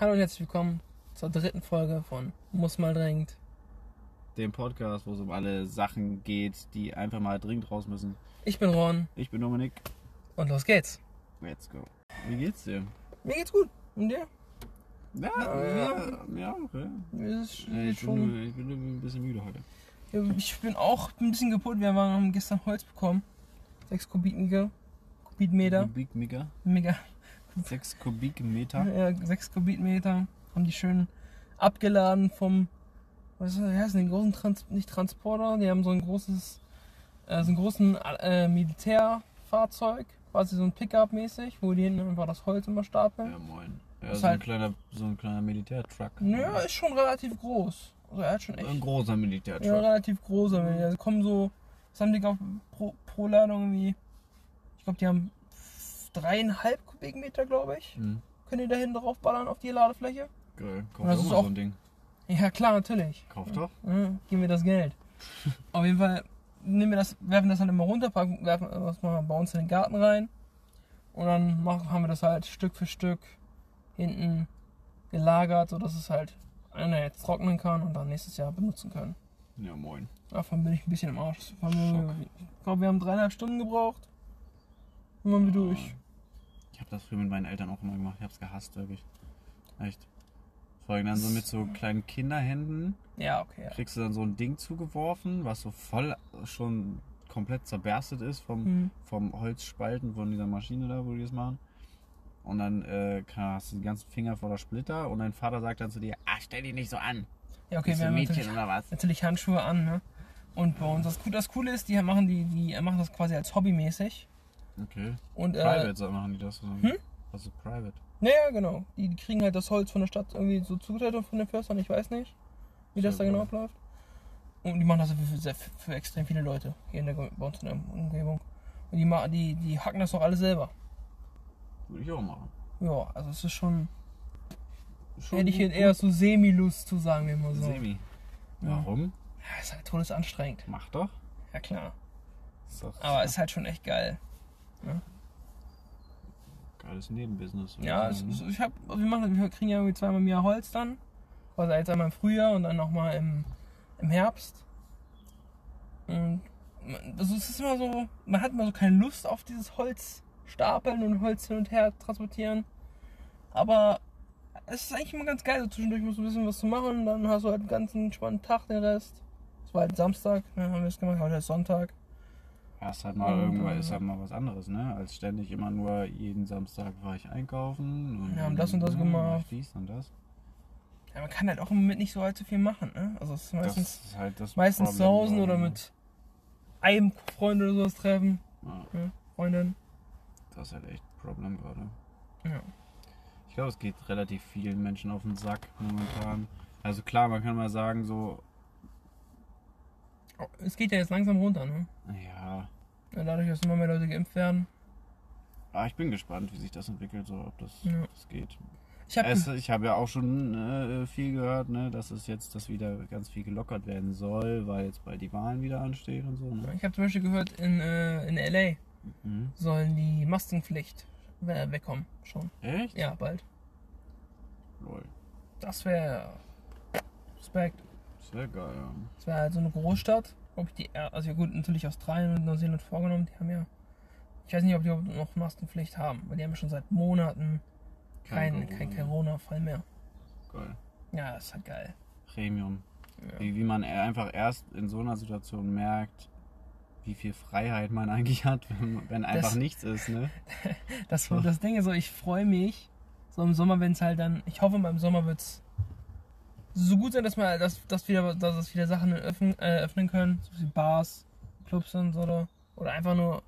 Hallo und herzlich willkommen zur dritten Folge von Muss mal dringend. Dem Podcast, wo es um alle Sachen geht, die einfach mal dringend raus müssen. Ich bin Ron Ich bin Dominik. und los geht's. Let's go. Wie geht's dir? Mir geht's gut. Und dir? Ja, Ja. ja, okay. Mir ist Ich schon... bin, ich bin ein bisschen müde heute. Ja, Ich bin auch ein bisschen kaputt. Wir haben gestern Holz bekommen. 6 Kubikmeter. Kubikmeter. Kubikmeter. Mega. 6 Kubikmeter. Ja, 6 Kubikmeter. Haben die schön abgeladen vom. Was ist das? Heißt das? Den großen Trans nicht Transporter. Die haben so ein großes. Äh, so einen großen äh, Militärfahrzeug. Quasi so ein Pickup mäßig, wo die hinten einfach das Holz immer stapeln. Ja, moin. Ja, Ist so ein halt- kleiner, so ein kleiner Militärtruck. Naja, ist schon relativ groß. Also er hat schon Ein echt. großer Militärtruck. Ja, relativ großer. Mhm. Also kommen so. Was haben die glaub, pro, pro Ladung irgendwie? Ich glaube, die haben dreieinhalb Kubikmeter, glaube ich. Hm, Können die da hinten drauf ballern auf die Ladefläche? geil. Kauf Das ist auch- so ein Ding. Ja, klar, natürlich. Kauf doch. Ja, gib mir das Geld. Auf jeden Fall nehmen wir das, werfen das dann immer runter, packen, werfen das mal bei uns in den Garten rein. Und dann machen, haben wir das halt Stück für Stück hinten gelagert, sodass es halt einer jetzt trocknen kann und dann nächstes Jahr benutzen können. Ja, moin. Davon bin ich ein bisschen im Arsch. Wir-. Ich glaube, wir haben dreieinhalb Stunden gebraucht. Dann waren wir durch. Ich habe das früher mit meinen Eltern auch immer gemacht. Ich hab's gehasst, wirklich. Echt. Vor allem dann so mit so kleinen Kinderhänden Ja, okay. Ja. kriegst du dann so ein Ding zugeworfen, was so voll schon komplett zerberstet ist vom, Hm. vom Holzspalten von dieser Maschine da, wo die das machen. Und dann äh, hast du die ganzen Finger voller Splitter und dein Vater sagt dann zu dir, ah, stell dich nicht so an. Ja, okay, Bist wir haben ein Mädchen natürlich, oder was? natürlich Handschuhe an, ne? Und bei uns, das, Coole- das Coole ist, die machen, die, die machen das quasi als hobbymäßig. Okay. Und, äh, Private so machen die das. So. Hm? Also private. Naja, genau. Die, kriegen halt das Holz von der Stadt irgendwie so zugeteilt von den Förstern, ich weiß nicht, wie das da Sehr genau geil. abläuft. Und die machen das für, für, für extrem viele Leute hier in der, bei uns in der Umgebung. Und die, die, die hacken das doch alle selber. Würde ich auch machen. Ja, also es ist schon, Schon hätte ich jetzt eher so Semi-Lust zu sagen, mal gut. so. Semi. Warum? Ja, ist halt todesanstrengend. Mach doch. Ja klar. Ist doch Aber ist halt schon echt geil. Geiles Nebenbusiness. Ja, ich es, es, ich hab, wir, machen, wir kriegen ja irgendwie zweimal im Jahr Holz dann. Also jetzt einmal im Frühjahr und dann nochmal im, im Herbst. Und also es ist immer so, man hat immer so keine Lust auf dieses Holz stapeln und Holz hin und her transportieren. Aber es ist eigentlich immer ganz geil, so zwischendurch mal so ein bisschen was zu machen. Dann hast du halt einen ganzen entspannten Tag den Rest. Es war halt Samstag, ne, haben wir es gemacht, heute ist Sonntag. Ja, ist halt mal irgendwann ist halt mal was anderes, ne? Als ständig immer nur jeden Samstag war ich einkaufen und Wir haben das und das ne, gemacht. dies und das. Ja, man kann halt auch im Moment nicht so allzu viel machen. Ne? Also es ist meistens... ist halt Meistens zu Problem Hause oder mit einem Freund oder sowas treffen. Ja, Ja, Freundin. das ist halt echt ein Problem gerade. Ja. Ich glaube, es geht relativ vielen Menschen auf den Sack momentan. Also klar, man kann mal sagen so, Es geht ja jetzt langsam runter, ne? ja, Ja, Dadurch, dass immer mehr Leute geimpft werden. ah, ich bin gespannt, wie sich das entwickelt, so ob das, Ja. das geht. Ich habe habe ja auch schon äh, viel gehört, ne, dass es jetzt, dass wieder ganz viel gelockert werden soll, weil jetzt bald die Wahlen wieder anstehen und so. Ne? ich hab zum Beispiel gehört, in, äh, in LA Mhm. sollen die Maskenpflicht we- wegkommen. Schon. Echt? Ja, bald. Lol. Das wäre Respekt. Sehr geil, ja. Das wäre halt so eine Großstadt. Ob ich die, also gut, natürlich Australien und Neuseeland vorgenommen, die haben ja. Ich weiß nicht, ob die überhaupt noch Maskenpflicht haben, weil die haben ja schon seit Monaten kein, kein Corona. Corona-Fall mehr. Geil. Ja, ist halt geil. Premium. Ja. Wie, wie man einfach erst in so einer Situation merkt, wie viel Freiheit man eigentlich hat, wenn, wenn einfach Das- nichts ist, ne? Das, das Ding ist so, ich freue mich, so im Sommer, wenn es halt dann, ich hoffe mal im Sommer wird es so gut sein, dass man, dass, dass wieder, dass es wieder Sachen öffnen, äh, öffnen können, so wie Bars, Clubs und so, oder, oder einfach nur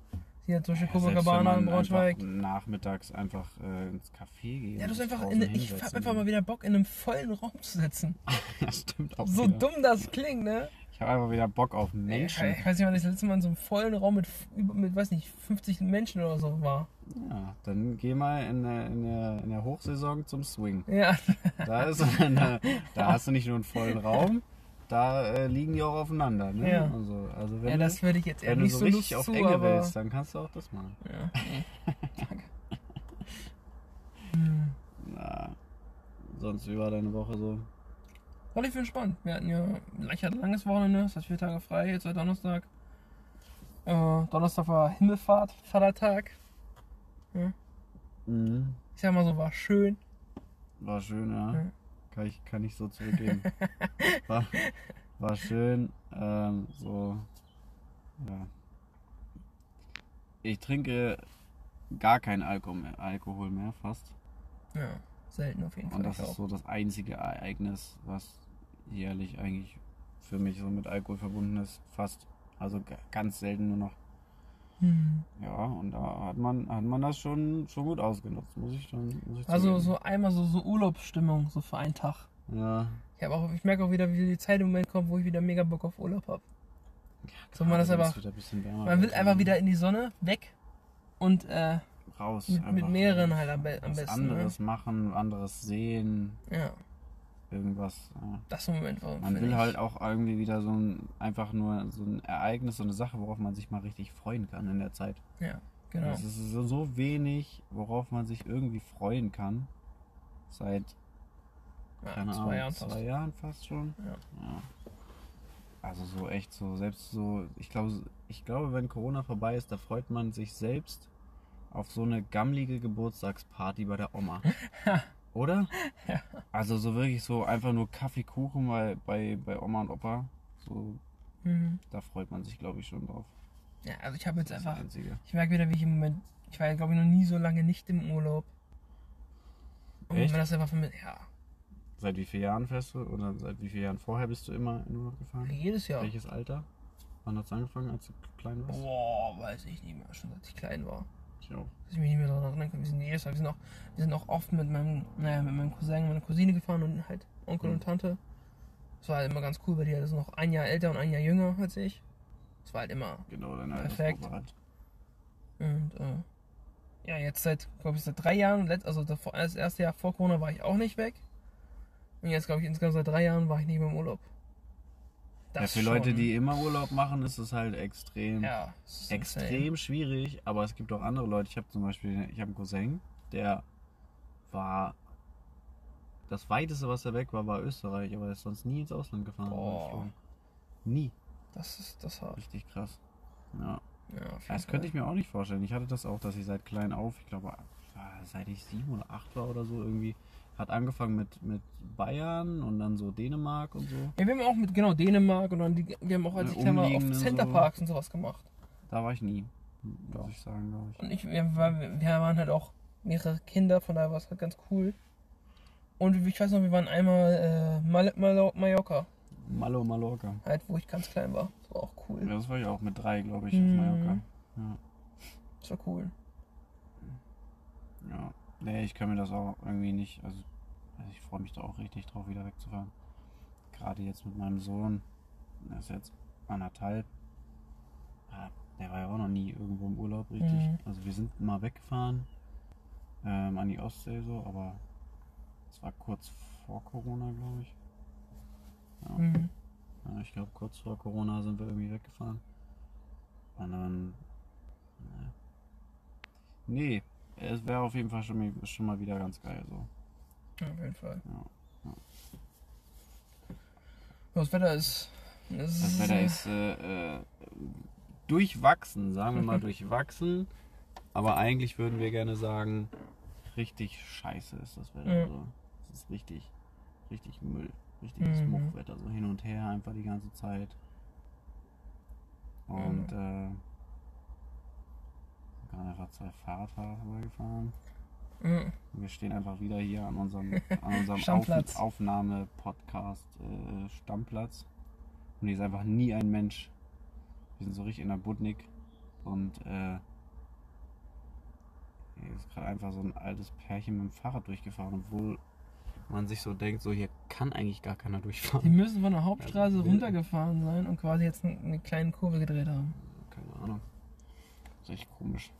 hier zum Beispiel Ja, Copacabana in Braunschweig. einfach nachmittags einfach äh, ins Café geht. Ja, du hast einfach, in, ich hab einfach mal wieder Bock, in einem vollen Raum zu sitzen. ja, stimmt auch. So wieder. dumm das klingt, ne? Ich habe einfach wieder Bock auf Menschen. Ich weiß nicht, wann ich das letzte Mal in so einem vollen Raum mit, mit weiß nicht, 50 Menschen oder so war. Ja, dann geh mal in der, in der, in der Hochsaison zum Swing. Ja, Da, ist, da, da hast du nicht nur einen vollen Raum, da äh, liegen die auch aufeinander. Ne? Ja. Also, also wenn, ja das würde ich jetzt eher wenn du nicht so so richtig auf zu, Enge aber... willst, dann kannst du auch das machen. Ja. Danke. Na, sonst wie war deine Woche so? Relativ entspannt. Wir hatten ja ich hatte ein langes Wochenende, das heißt vier Tage frei, jetzt seit Donnerstag. Äh, Donnerstag war Himmelfahrt, Vatertag. Ja. Mhm. Ich sag mal so, war schön. War schön, ja. Ja. Kann ich, kann ich so zurückgeben. war, war schön. Ähm, so, ja. Ich trinke gar keinen Alkohol mehr, Alkohol mehr fast. Ja, selten auf jeden Fall. Und das ist so das einzige Ereignis, was jährlich eigentlich für mich so mit Alkohol verbunden ist. Fast. Also ganz selten nur noch. Hm. Ja, und da hat man, hat man das schon, schon gut ausgenutzt, muss ich schon. Muss ich Also so einmal so, so Urlaubsstimmung, so für einen Tag. Ja. Ich, hab auch, ich merke auch wieder, wie die Zeit im Moment kommt, wo ich wieder mega Bock auf Urlaub habe. So, man das Gerade, wenn aber- es wieder ein bisschen wärmer Man will einfach dann wieder in die Sonne, weg und äh, raus. mit, mit einfach mehreren raus. halt am, am besten. Ne? anderes machen, anderes sehen, Ja, irgendwas. Das ist im Moment. wo- Man will ich. halt auch irgendwie wieder so ein, einfach nur so ein Ereignis, so eine Sache, worauf man sich mal richtig freuen kann in der Zeit. Ja, genau. Es ist so, so wenig, worauf man sich irgendwie freuen kann. Seit, Ja, keine zwei Ahnung, Jahren fast. zwei Jahren fast schon. Ja. Ja. Also so echt so, selbst so, ich glaube, ich glaube, wenn Corona vorbei ist, da freut man sich selbst auf so eine gammlige Geburtstagsparty bei der Oma. Oder? Ja. Also so wirklich so einfach nur Kaffee, Kuchen bei, bei, bei Oma und Opa. So, Mhm. da freut man sich, glaube ich, schon drauf. Ja, also ich habe jetzt einfach, ich merke wieder, wie ich im Moment, ich war ja glaube ich noch nie so lange nicht im Urlaub. Und Echt? das einfach mir, ja, Seit wie vielen Jahren fährst du? Oder seit wie vielen Jahren vorher bist du immer in Urlaub gefahren? jedes Jahr. Welches Alter? Wann hat es angefangen, als du klein warst? Boah, weiß ich nicht mehr, schon seit ich klein war. Ich auch. Dass ich mich nicht mehr daran erinnern kann. Wir sind Mal, wir sind auch, wir sind auch oft mit meinem, naja, mit meinem Cousin und meiner Cousine gefahren und halt Onkel Mhm. und Tante. Das war halt immer ganz cool, weil die halt noch ein Jahr älter und ein Jahr jünger als ich. Das war halt immer. Genau, Perfekt. Altersgruppe halt. Und äh, ja, jetzt seit, glaube ich, seit drei Jahren, also das erste Jahr vor Corona war ich auch nicht weg. Und jetzt, glaube ich, insgesamt seit drei Jahren war ich nicht mehr im Urlaub. Ja, Das für Leute, schon. die immer Urlaub machen, ist es halt extrem, Ja, ist extrem schwierig. Aber es gibt auch andere Leute. Ich habe zum Beispiel, ich habe einen Cousin, der war das weiteste, was er weg war, war Österreich, aber er ist sonst nie ins Ausland gefahren. Boah. Nie. Das ist das hart. Richtig krass. Ja. Ja, Das könnte ich mir auch nicht vorstellen. Ich hatte das auch, dass ich seit klein auf, ich glaube, seit ich sieben oder acht war oder so, irgendwie hat angefangen mit, mit Bayern und dann so Dänemark und so. Ja, wir haben auch mit genau Dänemark und dann die, wir haben auch als ich klein war auf Centerparks und sowas gemacht. Da war ich nie, Doch. muss ich sagen, glaube ich. Und ich, wir, wir waren halt auch mehrere Kinder, von daher war es halt ganz cool. Und ich weiß noch, wir waren einmal äh, Mal Mal Mallorca, Malo Mallorca. halt wo ich ganz klein war. Das war auch cool. Ja, das war ich auch mit drei, glaube ich, Mhm. auf Mallorca. Ja. Das war cool. ja. Nee, ich kann mir das auch irgendwie nicht, also, also ich freue mich da auch richtig drauf, wieder wegzufahren. Gerade jetzt mit meinem Sohn, der ist jetzt anderthalb. Ah, Der war ja auch noch nie irgendwo im Urlaub, richtig. Mhm. Also wir sind mal weggefahren ähm, an die Ostsee so, aber es war kurz vor Corona, glaube ich. Ja. Mhm. Ja, ich glaube, kurz vor Corona sind wir irgendwie weggefahren. Und dann. Ne. Nee, es wäre auf jeden Fall schon, mal- schon mal wieder ganz geil so. Ja, auf jeden Fall. Ja. Das Wetter ist. Das, Das Wetter ist äh, äh, durchwachsen, sagen wir mal durchwachsen. Aber eigentlich würden wir gerne sagen, richtig scheiße ist das Wetter. Ja. So. Es ist richtig, richtig Müll. Richtiges Mhm. Muffwetter, so hin und her einfach die ganze Zeit. Und äh, sind gerade einfach zwei Fahrradfahrer vorbeigefahren. Mhm. Wir stehen einfach wieder hier an unserem, an unserem Stammplatz. Auf, Aufnahme-Podcast äh, Stammplatz. Und hier ist einfach nie ein Mensch. Wir sind so richtig in der Budnik. Und äh, hier ist gerade einfach so ein altes Pärchen mit dem Fahrrad durchgefahren, obwohl man sich so denkt, so hier kann eigentlich gar keiner Die durchfahren. müssen von der Hauptstraße Ja, wild. runtergefahren sein und quasi jetzt eine, eine kleine Kurve gedreht haben. Keine Ahnung. Das ist echt komisch.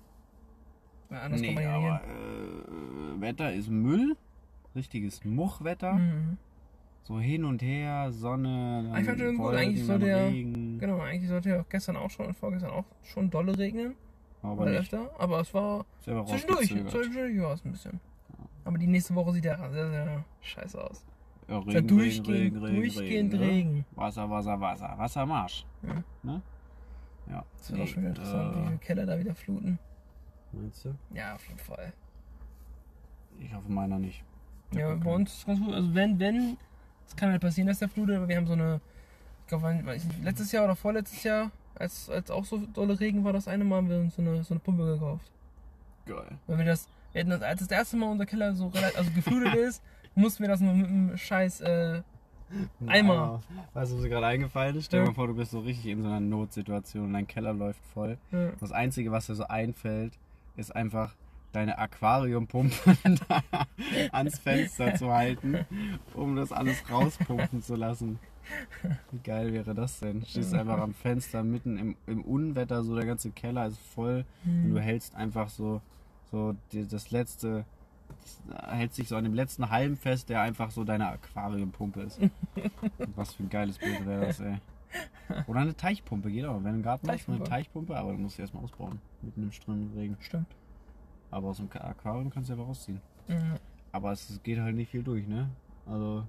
Ja, anders nee, aber äh, Wetter ist Müll. Richtiges Muchwetter. Mhm. So hin und her, Sonne, dann schön gut. Wolken, Eigentlich sollte ja- Regen. Genau, eigentlich sollte ja auch gestern auch schon und vorgestern auch schon dolle regnen. Aber Oder nicht. öfter. Aber es war Ist zwischendurch. Zwischendurch war es ein bisschen. Aber die nächste Woche sieht ja sehr, sehr scheiße aus. Ja, Ist ja durchgehend, durchgehend ne? Regen. Wasser, Wasser, Wasser. Wassermarsch. Ja. Ne? Ja. Das wird auch schon wieder interessant, wie äh, viele Keller da wieder fluten. Meinst du? Ja, auf jeden Fall. Ich hoffe meiner nicht. Ja, bei uns ist ganz gut. Also wenn, wenn, es kann halt passieren, dass der flutet, aber wir haben so eine, ich glaube, letztes Jahr oder vorletztes Jahr, als, als auch so dolle Regen war, das eine Mal haben wir uns so eine, so eine Pumpe gekauft. Geil. Weil wir das, wir hätten das, als das erste Mal unser Keller so relativ, also geflutet ist, mussten wir das noch mit einem scheiß, äh, Eimer. Weißt du, was mir gerade eingefallen ist? Stell dir Ja. mal vor, du bist so richtig in so einer Notsituation und dein Keller läuft voll. ja. Das Einzige, was dir so einfällt, ist einfach deine Aquariumpumpe ans Fenster zu halten, um das alles rauspumpen zu lassen. Wie geil wäre das denn? Stehst einfach am Fenster mitten im, im Unwetter, so der ganze Keller ist voll und du hältst einfach so, so die, das letzte, das, hältst dich so an dem letzten Halm fest, der einfach so deine Aquariumpumpe ist. Was für ein geiles Bild wäre das, ey. Oder eine Teichpumpe, geht auch. Wenn du einen Garten hast, eine Teichpumpe. Aber du musst sie erstmal ausbauen. Mitten im strömenden Regen. Stimmt. Aber aus dem Aquarium kannst du ja rausziehen. Mhm. Aber es geht halt nicht viel durch, ne? Also.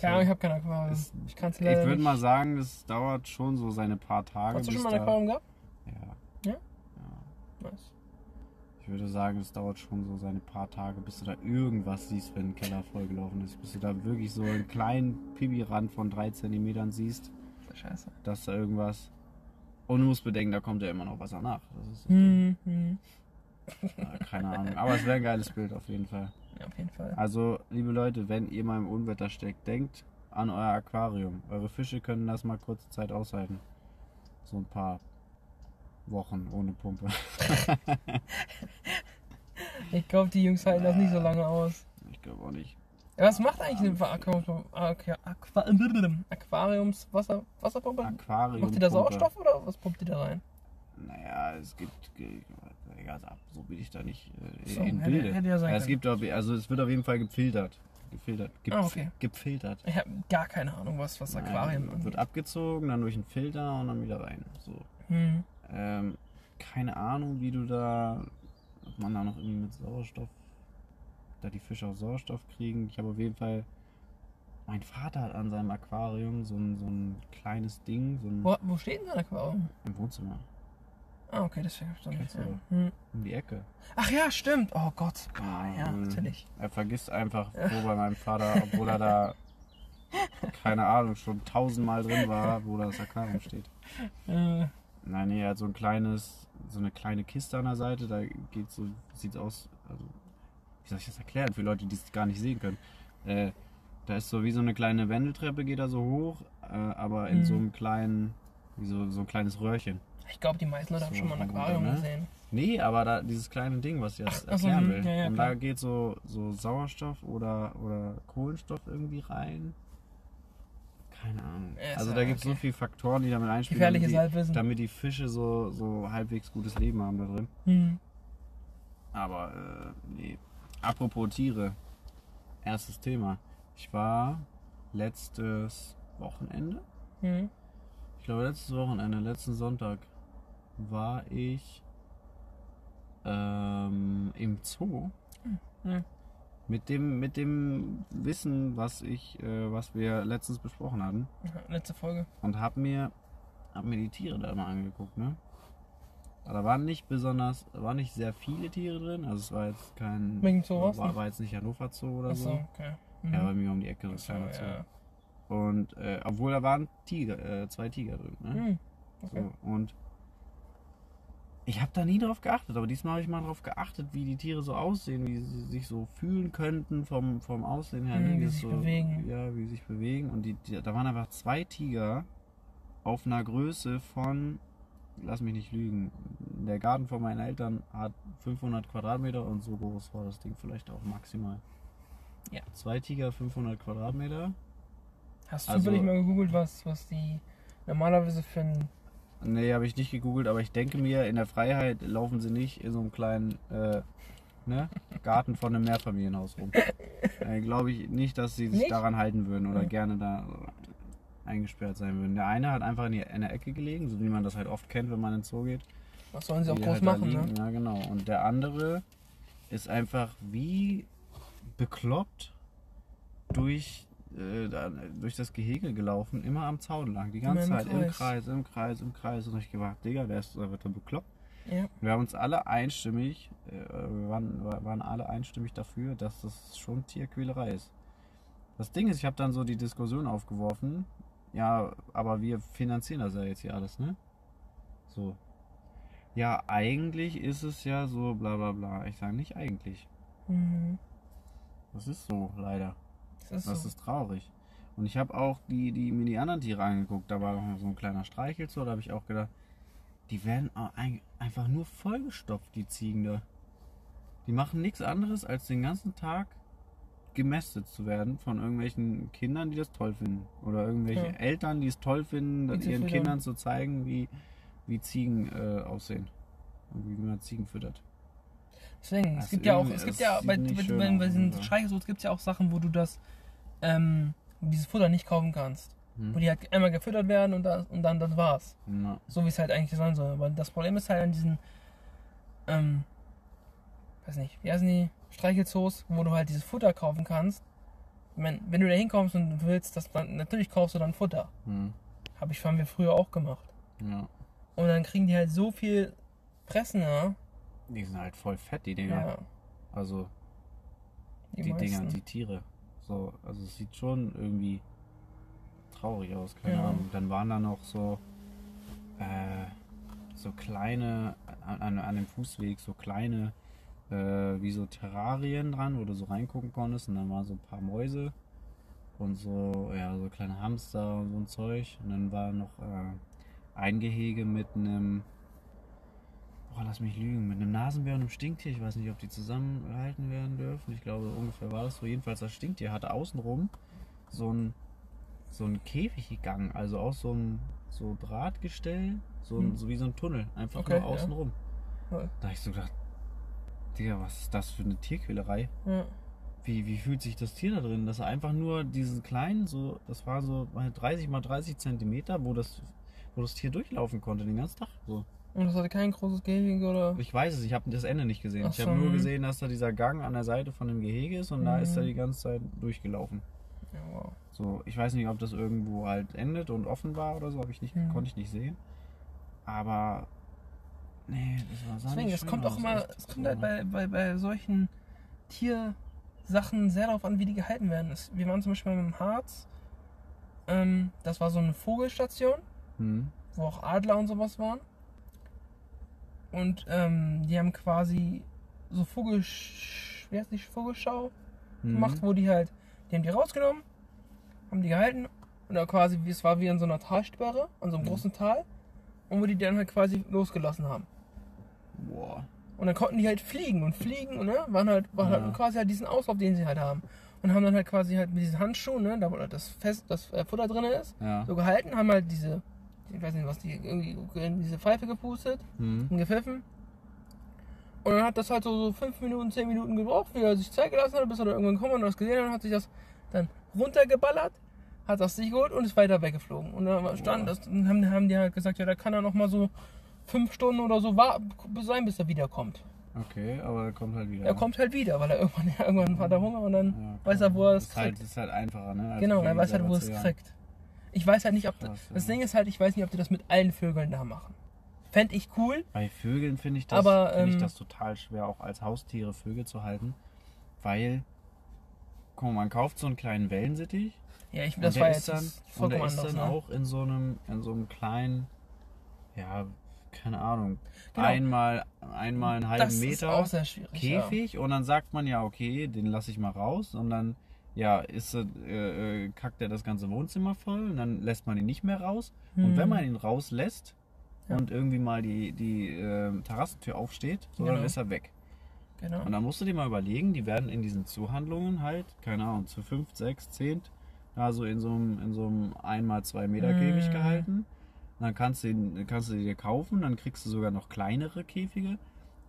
Keine Ahnung, ich habe kein Aquarium. ist- Ich kann es ich leider würde nicht. mal sagen, das dauert schon so seine paar Tage. Hast du schon mal ein Aquarium gehabt? Ja. Ja? ja. Nice. Ich würde sagen, es dauert schon so seine paar Tage, bis du da irgendwas siehst, wenn ein Keller vollgelaufen ist. Bis du da wirklich so einen kleinen Pibi-Rand von drei Zentimetern siehst, scheiße. dass da irgendwas. Und du musst bedenken, da kommt ja immer noch Wasser nach. Das ist, Hm, hm. ja, keine Ahnung. Aber es wäre ein geiles Bild auf jeden Fall. Ja, auf jeden Fall. Also, liebe Leute, wenn ihr mal im Unwetter steckt, denkt an euer Aquarium. Eure Fische können das mal kurze Zeit aushalten. So ein paar Wochen ohne Pumpe. Ich glaube, die Jungs halten das nicht so lange aus. Ich glaube auch nicht. Ja, was macht eigentlich eine Aquariums Aqua Aqua Aquariums Wasser Wasserpumpe? Aquarium. Macht die da Sauerstoff oder was pumpt die da rein? Naja, es gibt. Ja, so bin ich da nicht äh, So, in Bilde. hätte ja sein es können. gibt also es wird auf jeden Fall gefiltert. Gefiltert. Gep Ah, okay. Gefiltert. Ich habe gar keine Ahnung, was was Aquarien Nein, wird abgezogen, dann durch einen Filter und dann wieder rein. So. Hm. Ähm, keine Ahnung, wie du da, ob man da noch irgendwie mit Sauerstoff, da die Fische auch Sauerstoff kriegen. Ich habe auf jeden Fall, mein Vater hat an seinem Aquarium so ein, so ein kleines Ding, so ein, Wo, wo steht denn ein Aquarium? im Wohnzimmer, Ah, okay, deswegen hab ich doch nicht. Du Hm. um die Ecke. Ach ja, stimmt. Oh Gott. Ah, ja, Ähm, natürlich. Er vergisst einfach, wo bei meinem Vater, obwohl er da, keine Ahnung, schon tausendmal drin war, wo das Aquarium steht. Äh, Nein, nee, er hat so ein kleines, so eine kleine Kiste an der Seite, da geht so, sieht aus, also, wie soll ich das erklären für Leute, die es gar nicht sehen können. Äh, da ist so wie so eine kleine Wendeltreppe, geht da so hoch, äh, aber in Mhm. so einem kleinen, wie so, so ein kleines Röhrchen. ich glaube, die meisten Leute haben So, schon mal ein Aquarium ne? gesehen. Nee, aber da dieses kleine Ding, was ich jetzt Ach so, erklären hm, will. ja, ja, Und klar. da geht so, so Sauerstoff oder, oder Kohlenstoff irgendwie rein. Keine Ahnung. Ja, also da gibt es so okay. viele Faktoren, die damit einspielen, Gefährliches damit die, Halbwissen. damit die Fische so, so halbwegs gutes Leben haben da drin. Hm. Aber äh, nee. Apropos Tiere. Erstes Thema. Ich war letztes Wochenende. Hm. Ich glaube letztes Wochenende, letzten Sonntag war ich ähm, im Zoo. Hm. Mit dem, mit dem Wissen, was ich, äh, was wir letztens besprochen hatten. Letzte Folge. Und hab mir, hab mir die Tiere da mal angeguckt, ne? Aber Da waren nicht besonders, da waren nicht sehr viele Tiere drin. Also es war jetzt kein. Wegen Zoo war's war, war jetzt nicht Hannover Zoo oder Achso, so. okay. Mhm. Ja, bei mir um die Ecke so ein Achso, kleiner Zoo. ja. Und äh, obwohl da waren Tiger, äh, zwei Tiger drin, ne? Hm. Okay. So, und ich habe da nie drauf geachtet, aber diesmal habe ich mal drauf geachtet, wie die Tiere so aussehen, wie sie sich so fühlen könnten vom, vom Aussehen her. Mhm, ne, wie sich so, bewegen. Ja, wie sie sich bewegen. Und die, die, da waren einfach zwei Tiger auf einer Größe von, lass mich nicht lügen, der Garten von meinen Eltern hat 500 Quadratmeter und so groß war das Ding vielleicht auch maximal. Ja. Zwei Tiger, 500 Quadratmeter. Hast du Also- zufällig mal gegoogelt, was, was die normalerweise für ein. Nee, habe ich nicht gegoogelt, aber ich denke mir, in der Freiheit laufen sie nicht in so einem kleinen äh, ne, Garten von einem Mehrfamilienhaus rum. Äh, Glaube ich nicht, dass sie sich Nicht? daran halten würden oder Ja. gerne da eingesperrt sein würden. Der eine hat einfach in, die, in der Ecke gelegen, so wie man das halt oft kennt, wenn man ins Zoo geht. Was sollen sie auch groß halt machen, ne? Ja, genau. Und der andere ist einfach wie bekloppt durch, äh, durch das Gehege gelaufen, immer am Zaun lang, die ganze Zeit im Kreis. Kreis, im Kreis, im Kreis. Und ich gedacht, Digga, der ist, der wird da bekloppt. Ja. Wir haben uns alle einstimmig, äh, wir waren, waren alle einstimmig dafür, dass das schon Tierquälerei ist. Das Ding ist, ich habe dann so die Diskussion aufgeworfen, ja, aber wir finanzieren das ja jetzt hier alles, ne? So. Ja, eigentlich ist es ja so, bla bla bla. Ich sage nicht eigentlich. Mhm. Das ist so, leider. Das ist Das so. ist traurig. Und ich habe auch die, die, mir die anderen Tiere angeguckt. Da war noch so ein kleiner Streichelzoo. Da habe ich auch gedacht, die werden ein, einfach nur vollgestopft, die Ziegen da. Die machen nichts anderes, als den ganzen Tag gemästet zu werden von irgendwelchen Kindern, die das toll finden. Oder irgendwelche Ja. Eltern, die es toll finden, ihren füttern. Kindern zu zeigen, wie, wie Ziegen äh, aussehen. Und wie man Ziegen füttert. Deswegen, Das es gibt ja auch, es gibt ja bei, bei, bei, bei diesen also. Streichelslots gibt es ja auch Sachen, wo du das, ähm, dieses Futter nicht kaufen kannst. Hm? Wo die halt einmal gefüttert werden und, das, und dann das war's. Na, So wie es halt eigentlich sein soll. Aber das Problem ist halt an diesen, ähm, weiß nicht, wie heißen die Streichelzoos, wo du halt dieses Futter kaufen kannst. Mein, wenn du da hinkommst und du willst, das dann, natürlich kaufst du dann Futter. hm, Habe ich, haben wir früher auch gemacht. ja. Und dann kriegen die halt so viel Fressen, ja. Die sind halt voll fett, die Dinger. Ja, Also die, die meisten. Dinger, die Tiere. So, also es sieht schon irgendwie traurig aus, keine Ja. Ahnung. Dann waren da noch so äh, so kleine an, an, an dem Fußweg so kleine äh, wie so Terrarien dran, wo du so reingucken konntest und dann waren so ein paar Mäuse und so ja so kleine Hamster und so ein Zeug und dann war noch äh, ein Gehege mit einem Boah, lass mich lügen. Mit einem Nasenbär und einem Stinktier. Ich weiß nicht, ob die zusammengehalten werden dürfen. Ich glaube, ungefähr war das so. Jedenfalls, das Stinktier hatte außenrum so ein, so ein Käfiggang. Also aus so einem so Drahtgestell. So, ein, Hm. so wie so ein Tunnel. Einfach Okay, nur ja. außenrum. Ja. Da hab ich so gedacht, Digga, was ist das für eine Tierquälerei? Ja. Wie, wie fühlt sich das Tier da drin? Dass er einfach nur diesen kleinen, so, das war so 30 mal 30 Zentimeter, wo das, wo das Tier durchlaufen konnte den ganzen Tag. So. Und das hatte kein großes Gehege oder. Ich weiß es, ich habe das Ende nicht gesehen. Ach ich habe nur hm. gesehen, dass da dieser Gang an der Seite von dem Gehege ist und da ist er Mhm. die ganze Zeit durchgelaufen. Ja, wow. So, ich weiß nicht, ob das irgendwo halt endet und offen war oder so, habe ich nicht, Mhm. konnte ich nicht sehen. Aber nee, das war sah Deswegen, es kommt auch immer, es kommt halt bei, bei, bei solchen Tiersachen sehr darauf an, wie die gehalten werden. Es, wir waren zum Beispiel im Harz, ähm, das war so eine Vogelstation, Hm. wo auch Adler und sowas waren. Und ähm, die haben quasi so Vogelsch, wie heißt die, Vogelschau Hm. gemacht, wo die halt, die haben die rausgenommen, haben die gehalten und dann quasi, es war wie in so einer Talsperre, an so einem Mhm. großen Tal und wo die dann halt quasi losgelassen haben. Boah. Und dann konnten die halt fliegen und fliegen und ne, waren halt, waren Ja. halt quasi halt diesen Auslauf, den sie halt haben. Und haben dann halt quasi halt mit diesen Handschuhen, ne, da wo halt das Fest, das äh, Futter drin ist, Ja. so gehalten, haben halt diese, ich weiß nicht was, die irgendwie in diese Pfeife gepustet Hm. und gepfiffen. Und dann hat das halt so, so fünf Minuten, zehn Minuten gebraucht, wie er sich Zeit gelassen hat, bis er da irgendwann gekommen und das gesehen hat und hat sich das dann runtergeballert, hat das sich geholt und ist weiter weggeflogen. Und dann stand Boah. das, dann haben, haben die halt gesagt, ja, da kann er noch mal so fünf Stunden oder so sein, bis er wiederkommt. Okay, aber er kommt halt wieder. Er kommt halt wieder, weil er irgendwann, irgendwann hat er Hunger und dann Ja, weiß er, wo er es halt, kriegt. ist halt einfacher, ne? als Genau, er weiß halt, wo er es kriegt. Ich weiß halt nicht, ob Krass, das ja. Ding ist halt, ich weiß nicht, ob die das mit allen Vögeln da machen. Fände ich cool, Bei Vögeln finde ich, das, Aber, find ich ähm, das total schwer, auch als Haustiere Vögel zu halten. Weil, guck mal, man kauft so einen kleinen Wellensittich. Ja, ich, das war jetzt dann, das und vollkommen der ist anders. dann Ne? auch in so einem, in so einem kleinen, ja, keine Ahnung, Genau. einmal, einmal einen halben das Meter. Käfig und dann sagt man ja, okay, den lasse ich mal raus und dann ja, ist, äh, äh, kackt er das ganze Wohnzimmer voll und dann lässt man ihn nicht mehr raus. Ja. Und Hm. wenn man ihn rauslässt Ja. und irgendwie mal die, die äh, Terrassentür aufsteht, so, dann Genau. ist er weg. Genau. Und dann musst du dir mal überlegen, die werden in diesen Zuhandlungen halt, keine Ahnung, zu 5, 6, 10, also in so einem, in so einem 1 2 Meter Käfig Mm. gehalten. Und dann kannst du, ihn, kannst du dir kaufen, dann kriegst du sogar noch kleinere Käfige.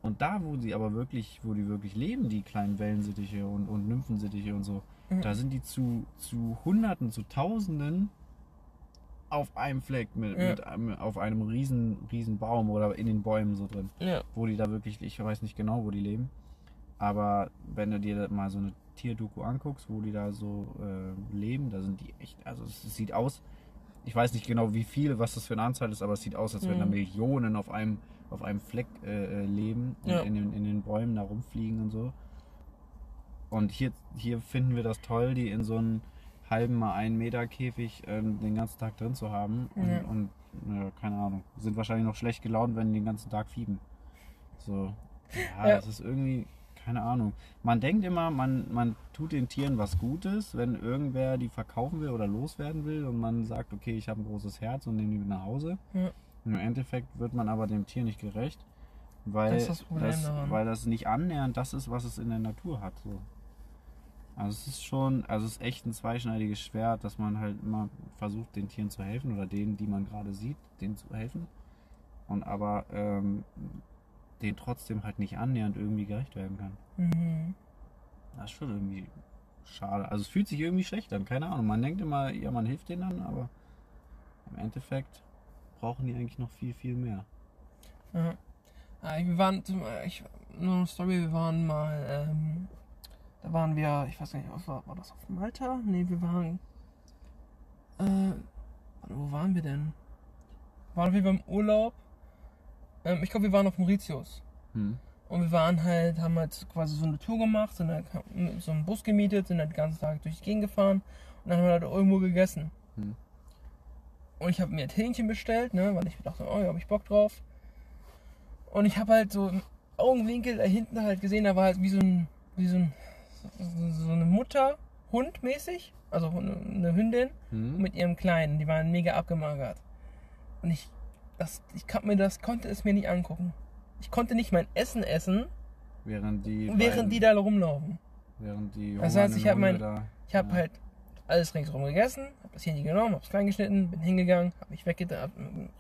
Und da, wo die aber wirklich, wo die wirklich leben, die kleinen Wellensittiche und, und Nymphensittiche und so, Mhm. da sind die zu, zu Hunderten, zu Tausenden auf einem Fleck mit, Ja. mit einem, auf einem riesen, riesen Baum oder in den Bäumen so drin ja. wo die da wirklich, ich weiß nicht genau, wo die leben. Aber wenn du dir mal so eine Tierdoku anguckst, wo die da so äh, leben, da sind die echt, also es sieht aus, ich weiß nicht genau wie viel, was das für eine Anzahl ist, aber es sieht aus, als wenn da Mhm. Millionen auf einem, auf einem Fleck äh, äh, leben und Ja. in, den, in den Bäumen da rumfliegen und so. Und hier, hier finden wir das toll, die in so einem halben mal einen Meter Käfig ähm, den ganzen Tag drin zu haben. Und, Ja. und ja, keine Ahnung, sind wahrscheinlich noch schlecht gelaunt, wenn die den ganzen Tag fieben. So, ja, Ja. das ist irgendwie, keine Ahnung. Man denkt immer, man, man tut den Tieren was Gutes, wenn irgendwer die verkaufen will oder loswerden will und man sagt, okay, ich habe ein großes Herz und nehme die mit nach Hause. Ja. Im Endeffekt wird man aber dem Tier nicht gerecht, weil Das das weil das nicht annähernd das ist, was es in der Natur hat. So. Also es ist schon, also es ist echt ein zweischneidiges Schwert, dass man halt immer versucht, den Tieren zu helfen oder denen, die man gerade sieht, denen zu helfen. Und aber ähm, denen trotzdem halt nicht annähernd irgendwie gerecht werden kann. Mhm. Das ist schon irgendwie schade. Also es fühlt sich irgendwie schlecht an, keine Ahnung. Man denkt immer, ja, man hilft denen dann, aber im Endeffekt brauchen die eigentlich noch viel, viel mehr. Ja. Ja, wir waren, zum- ich, nur eine Story, wir waren mal, ähm, da waren wir, ich weiß gar nicht, was war, war das auf Malta? Nee, wir waren, äh, wo waren wir denn? Waren wir beim Urlaub? Ähm, ich glaube, wir waren auf Mauritius. Hm. Und wir waren halt, haben halt quasi so eine Tour gemacht, sind halt, so einen Bus gemietet, sind halt den ganzen Tag durch die Gegend gefahren und dann haben wir halt irgendwo gegessen. Hm. Und ich habe mir halt Hähnchen bestellt, ne, weil ich dachte, oh ja, hab ich Bock drauf. Und ich habe halt so im Augenwinkel da hinten halt gesehen, da war halt wie so ein, wie so ein, so, eine Mutter, Hund mäßig, also eine eine Hündin Hm. mit ihrem Kleinen, die waren mega abgemagert. Und ich, das, ich kann mir das, konnte es mir nicht angucken. Ich konnte nicht mein Essen essen, Während die. während beiden- die da rumlaufen. Während die. Das heißt, ich hab hungernden mein- da- Ich habe Ja. halt alles ringsherum gegessen, habe das Hähnchen genommen, habe es klein geschnitten, bin hingegangen, habe mich weggedreht, hab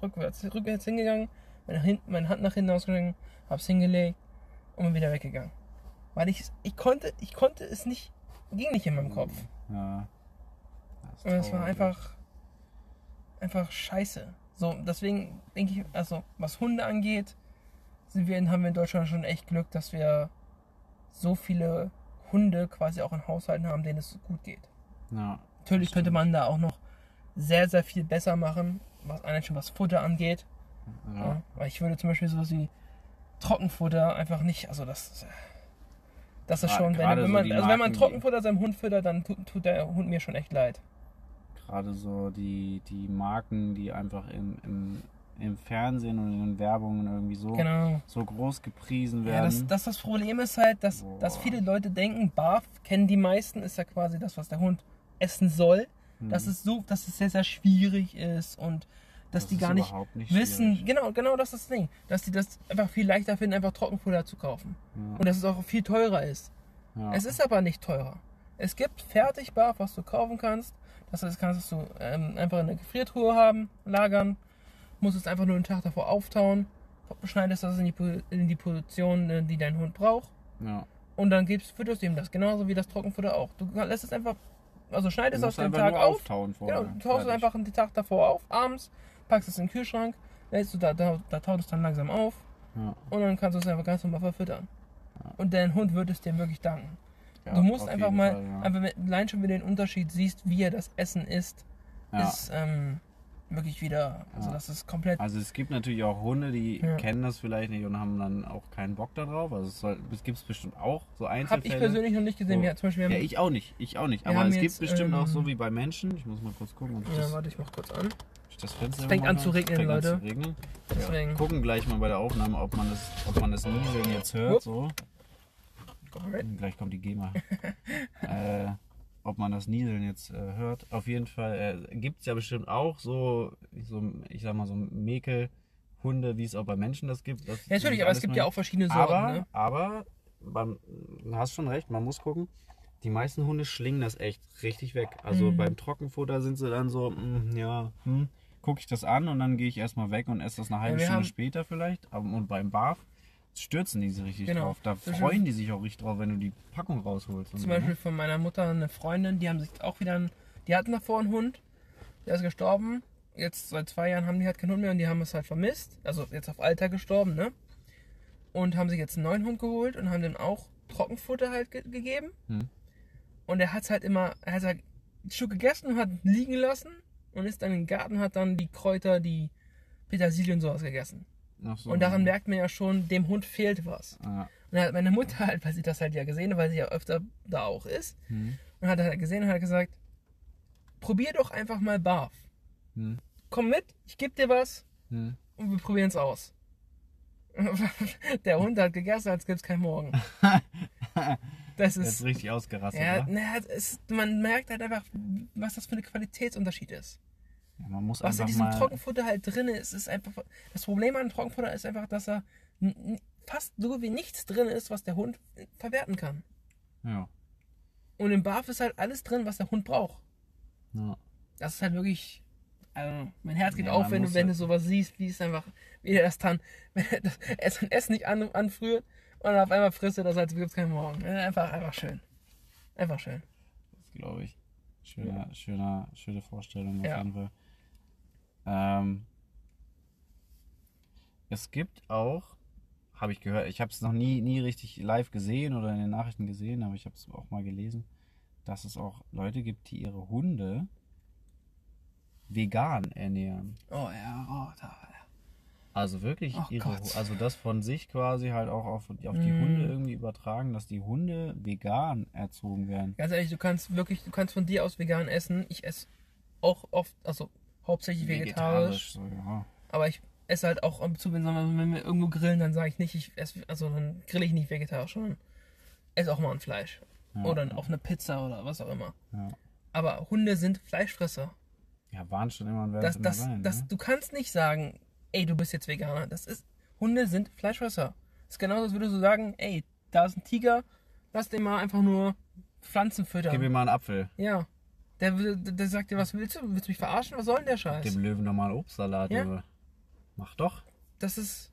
rückwärts, rückwärts hingegangen, meine, hin, meine Hand nach hinten ausgegangen, habe es hingelegt und bin wieder weggegangen. Weil ich, ich konnte, ich konnte es nicht, ging nicht in meinem Kopf. Ja. Das Und es war einfach, einfach scheiße. So, deswegen denke ich, also was Hunde angeht, sind wir, in- haben wir in Deutschland schon echt Glück, dass wir so viele Hunde quasi auch in Haushalten haben, denen es gut geht. Ja. Natürlich könnte man da auch noch sehr, sehr viel besser machen, was allein schon was Futter angeht. Ja. Ja. Weil ich würde zum Beispiel sowas wie Trockenfutter einfach nicht, also das, das ist schon, wenn, wenn so man, die also wenn man Trockenfutter seinem Hund füttert, dann tut, tut der Hund mir schon echt leid. Gerade so die, die Marken, die einfach im, im, im Fernsehen und in den Werbungen irgendwie so, Genau. so groß gepriesen Ja, werden. das, das, das Problem ist halt, dass, Boah. dass viele Leute denken, Barf kennen die meisten, ist ja quasi das, was der Hund essen soll. Hm. Dass es so, dass es sehr, sehr schwierig ist und dass Das die gar nicht nicht wissen, schwierig. genau, genau das ist das Ding, dass die das einfach viel leichter finden, einfach Trockenfutter zu kaufen. Ja. Und dass es auch viel teurer ist. Ja. Es ist aber nicht teurer. Es gibt Fertigbarf, was du kaufen kannst. Das heißt, kannst du ähm, einfach in der Gefriertruhe haben, lagern. Musst es einfach nur einen Tag davor auftauen. Schneidest das in die, in die Position, äh, die dein Hund braucht. ja. Und dann gibst, fütterst du ihm das. Genauso wie das Trockenfutter auch. Du lässt es einfach, also schneidest es auf den Tag auf. auftauen vorher. Genau, du taust es einfach den Tag davor auf, abends, packst es in den Kühlschrank, lässt du da, da, da taut es dann langsam auf Ja. und dann kannst du es einfach ganz normal verfüttern. Ja. Und dein Hund wird es dir wirklich danken. Ja, du musst einfach mal, Fall, ja. einfach mit, allein schon wieder den Unterschied siehst, wie er das Essen isst, Ja. ist ähm, wirklich wieder, also Ja. das ist komplett, Also es gibt natürlich auch Hunde, die Ja. kennen das vielleicht nicht und haben dann auch keinen Bock darauf. Also es, gibt es bestimmt auch so habe Einzelfälle. ich persönlich noch nicht gesehen. So. Wir, zum Beispiel, ja, ich auch nicht. Ich auch nicht. Aber es gibt jetzt, bestimmt auch ähm, so wie bei Menschen. Ich muss mal kurz gucken, ja, das, warte, ich mach kurz an. das Fenster Es fängt an zu regnen, fängt Leute. An zu regnen. Deswegen. Ja, gucken gleich mal bei der Aufnahme, ob man das, ob man das Nieseln jetzt hört. So. Alright. Gleich kommt die GEMA. äh, ob man das Nieseln jetzt äh, hört. Auf jeden Fall äh, gibt es ja bestimmt auch so, so, ich sag mal, so Mäkelhunde, wie es auch bei Menschen das gibt. Das Ja, natürlich, aber es gibt mal- ja auch verschiedene Sorten. aber, ne? aber beim, du hast schon recht, man muss gucken. Die meisten Hunde schlingen das echt richtig weg. Also Mhm. beim Trockenfutter sind sie dann so, mm, ja, hm, gucke ich das an und dann gehe ich erstmal weg und esse das eine halbe wir Stunde später vielleicht. Und beim Barf stürzen die sich richtig Genau. drauf. Da freuen die sich auch richtig drauf, wenn du die Packung rausholst. Zum so, ne? Beispiel von meiner Mutter eine Freundin, die haben sich auch wieder, einen, die hatten davor einen Hund, der ist gestorben. Jetzt seit zwei Jahren haben die halt keinen Hund mehr und die haben es halt vermisst. Also jetzt auf Alter gestorben, ne? Und haben sich jetzt einen neuen Hund geholt und haben dem auch Trockenfutter halt ge gegeben. Hm. Und er hat es halt immer, er hat halt Stück gegessen und hat liegen lassen und ist dann im Garten, hat dann die Kräuter, die Petersilie und sowas gegessen. So. Und daran merkt man ja schon, dem Hund fehlt was. Ja. Und dann hat meine Mutter halt, weil sie das halt ja gesehen hat, weil sie ja öfter da auch ist, Hm. und hat halt gesehen und hat gesagt, probier doch einfach mal Barf. Hm. Komm mit, ich geb dir was Hm. und wir probieren es aus. Der Hund hat gegessen, als gäbe es kein Morgen. Das ist ist. richtig ausgerastet, Ja, na, ist, man merkt halt einfach, was das für ein Qualitätsunterschied ist. Ja, man muss Was in diesem. Trockenfutter halt drin ist, ist einfach. Das Problem an Trockenfutter ist einfach, dass da n- fast so wie nichts drin ist, was der Hund verwerten kann. Ja. Und im Barf ist halt alles drin, was der Hund braucht. ja. Das ist halt wirklich. Also, mein Herz geht Ja, auf, wenn du, wenn du sowas siehst, wie es einfach, wie er das dann, wenn er das Essen, nicht an, anfrüht und dann auf einmal frisst er das, als gibt es keinen Morgen. Einfach, einfach schön. Einfach schön. Das glaube ich. Schöner, schöner, schöne Vorstellung auf Ja. jeden Fall. Ähm, es gibt auch, habe ich gehört, ich habe es noch nie, nie richtig live gesehen oder in den Nachrichten gesehen, aber ich habe es auch mal gelesen, dass es auch Leute gibt, die ihre Hunde vegan ernähren. Oh ja, oh, da. Also wirklich Ach ihre, also das von sich quasi halt auch auf, auf die Mm. Hunde irgendwie übertragen, dass die Hunde vegan erzogen werden. Ganz ehrlich, du kannst wirklich, du kannst von dir aus vegan essen. Ich esse auch oft, also hauptsächlich vegetarisch, so, ja. aber ich esse halt auch zu, wenn, wenn wir irgendwo grillen, dann sage ich nicht, ich esse, also dann grill ich nicht vegetarisch, sondern esse auch mal ein Fleisch. Ja, oder ja. auf eine Pizza oder was auch immer. Aber Hunde sind Fleischfresser. Ja, waren schon immer und werden Das, immer das, sein. das, ne? du kannst nicht sagen, ey, du bist jetzt Veganer. Das ist, Hunde sind Fleischfresser. Das ist genauso, als würdest du sagen, ey, da ist ein Tiger, lass den mal einfach nur Pflanzen füttern. Gib ihm mal einen Apfel. Ja. Der, der, sagt dir, was willst du? Willst du mich verarschen? Was soll denn der Scheiß? Dem Löwen nochmal einen Obstsalat, Ja. Junge. Mach doch. Das ist,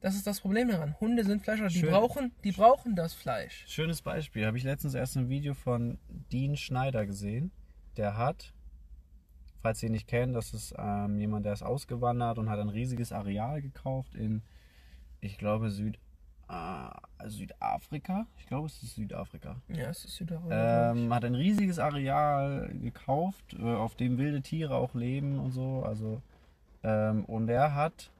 das ist das Problem daran. Hunde sind Fleischfresser. Die Schön. brauchen, die brauchen das Fleisch. Schönes Beispiel. Habe ich letztens erst ein Video von Dean Schneider gesehen. Der hat, falls ihr ihn nicht kennt, das ist ähm, jemand, der ist ausgewandert und hat ein riesiges Areal gekauft in, ich glaube, Süd, äh, Südafrika. Ich glaube, es ist Südafrika. Ja, es ist Südafrika. Ähm, hat ein riesiges Areal gekauft, äh, auf dem wilde Tiere auch leben und so. Also, ähm, und er hat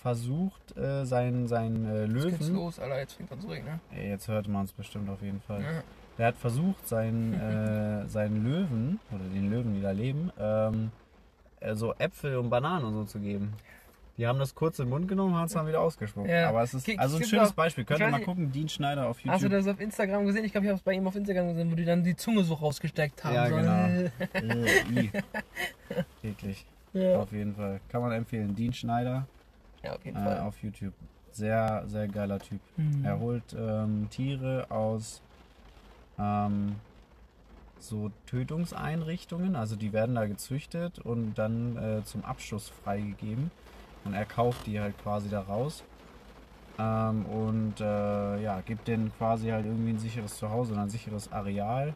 versucht, äh, seinen, seinen äh, Jetzt Löwen. los, Alter. Jetzt fängt an zu regnen. Jetzt hört man es bestimmt auf jeden Fall. Ja. Der hat versucht, seinen, äh, seinen Löwen, oder den Löwen, die da leben, ähm, äh, so Äpfel und Bananen und so zu geben. Die haben das kurz in den Mund genommen und haben es dann wieder ausgespuckt. Ja. Aber es ist also ein schönes auch- Beispiel. Könnt ihr mal gucken, Dean Schneider auf YouTube. Hast du das auf Instagram gesehen? Ich glaube, ich habe es bei ihm auf Instagram gesehen, wo die dann die Zunge so rausgesteckt haben. Ja, so, genau. Äh. Eklig. ja. Auf jeden Fall. Kann man empfehlen. Dean Schneider ja, auf jeden äh, Fall. auf YouTube. Sehr, sehr geiler Typ. Mhm. Er holt ähm, Tiere aus ähm, so Tötungseinrichtungen, also die werden da gezüchtet und dann äh, zum Abschuss freigegeben. Und er kauft die halt quasi da raus. Ähm, und äh, ja, gibt denen quasi halt irgendwie ein sicheres Zuhause und ein sicheres Areal,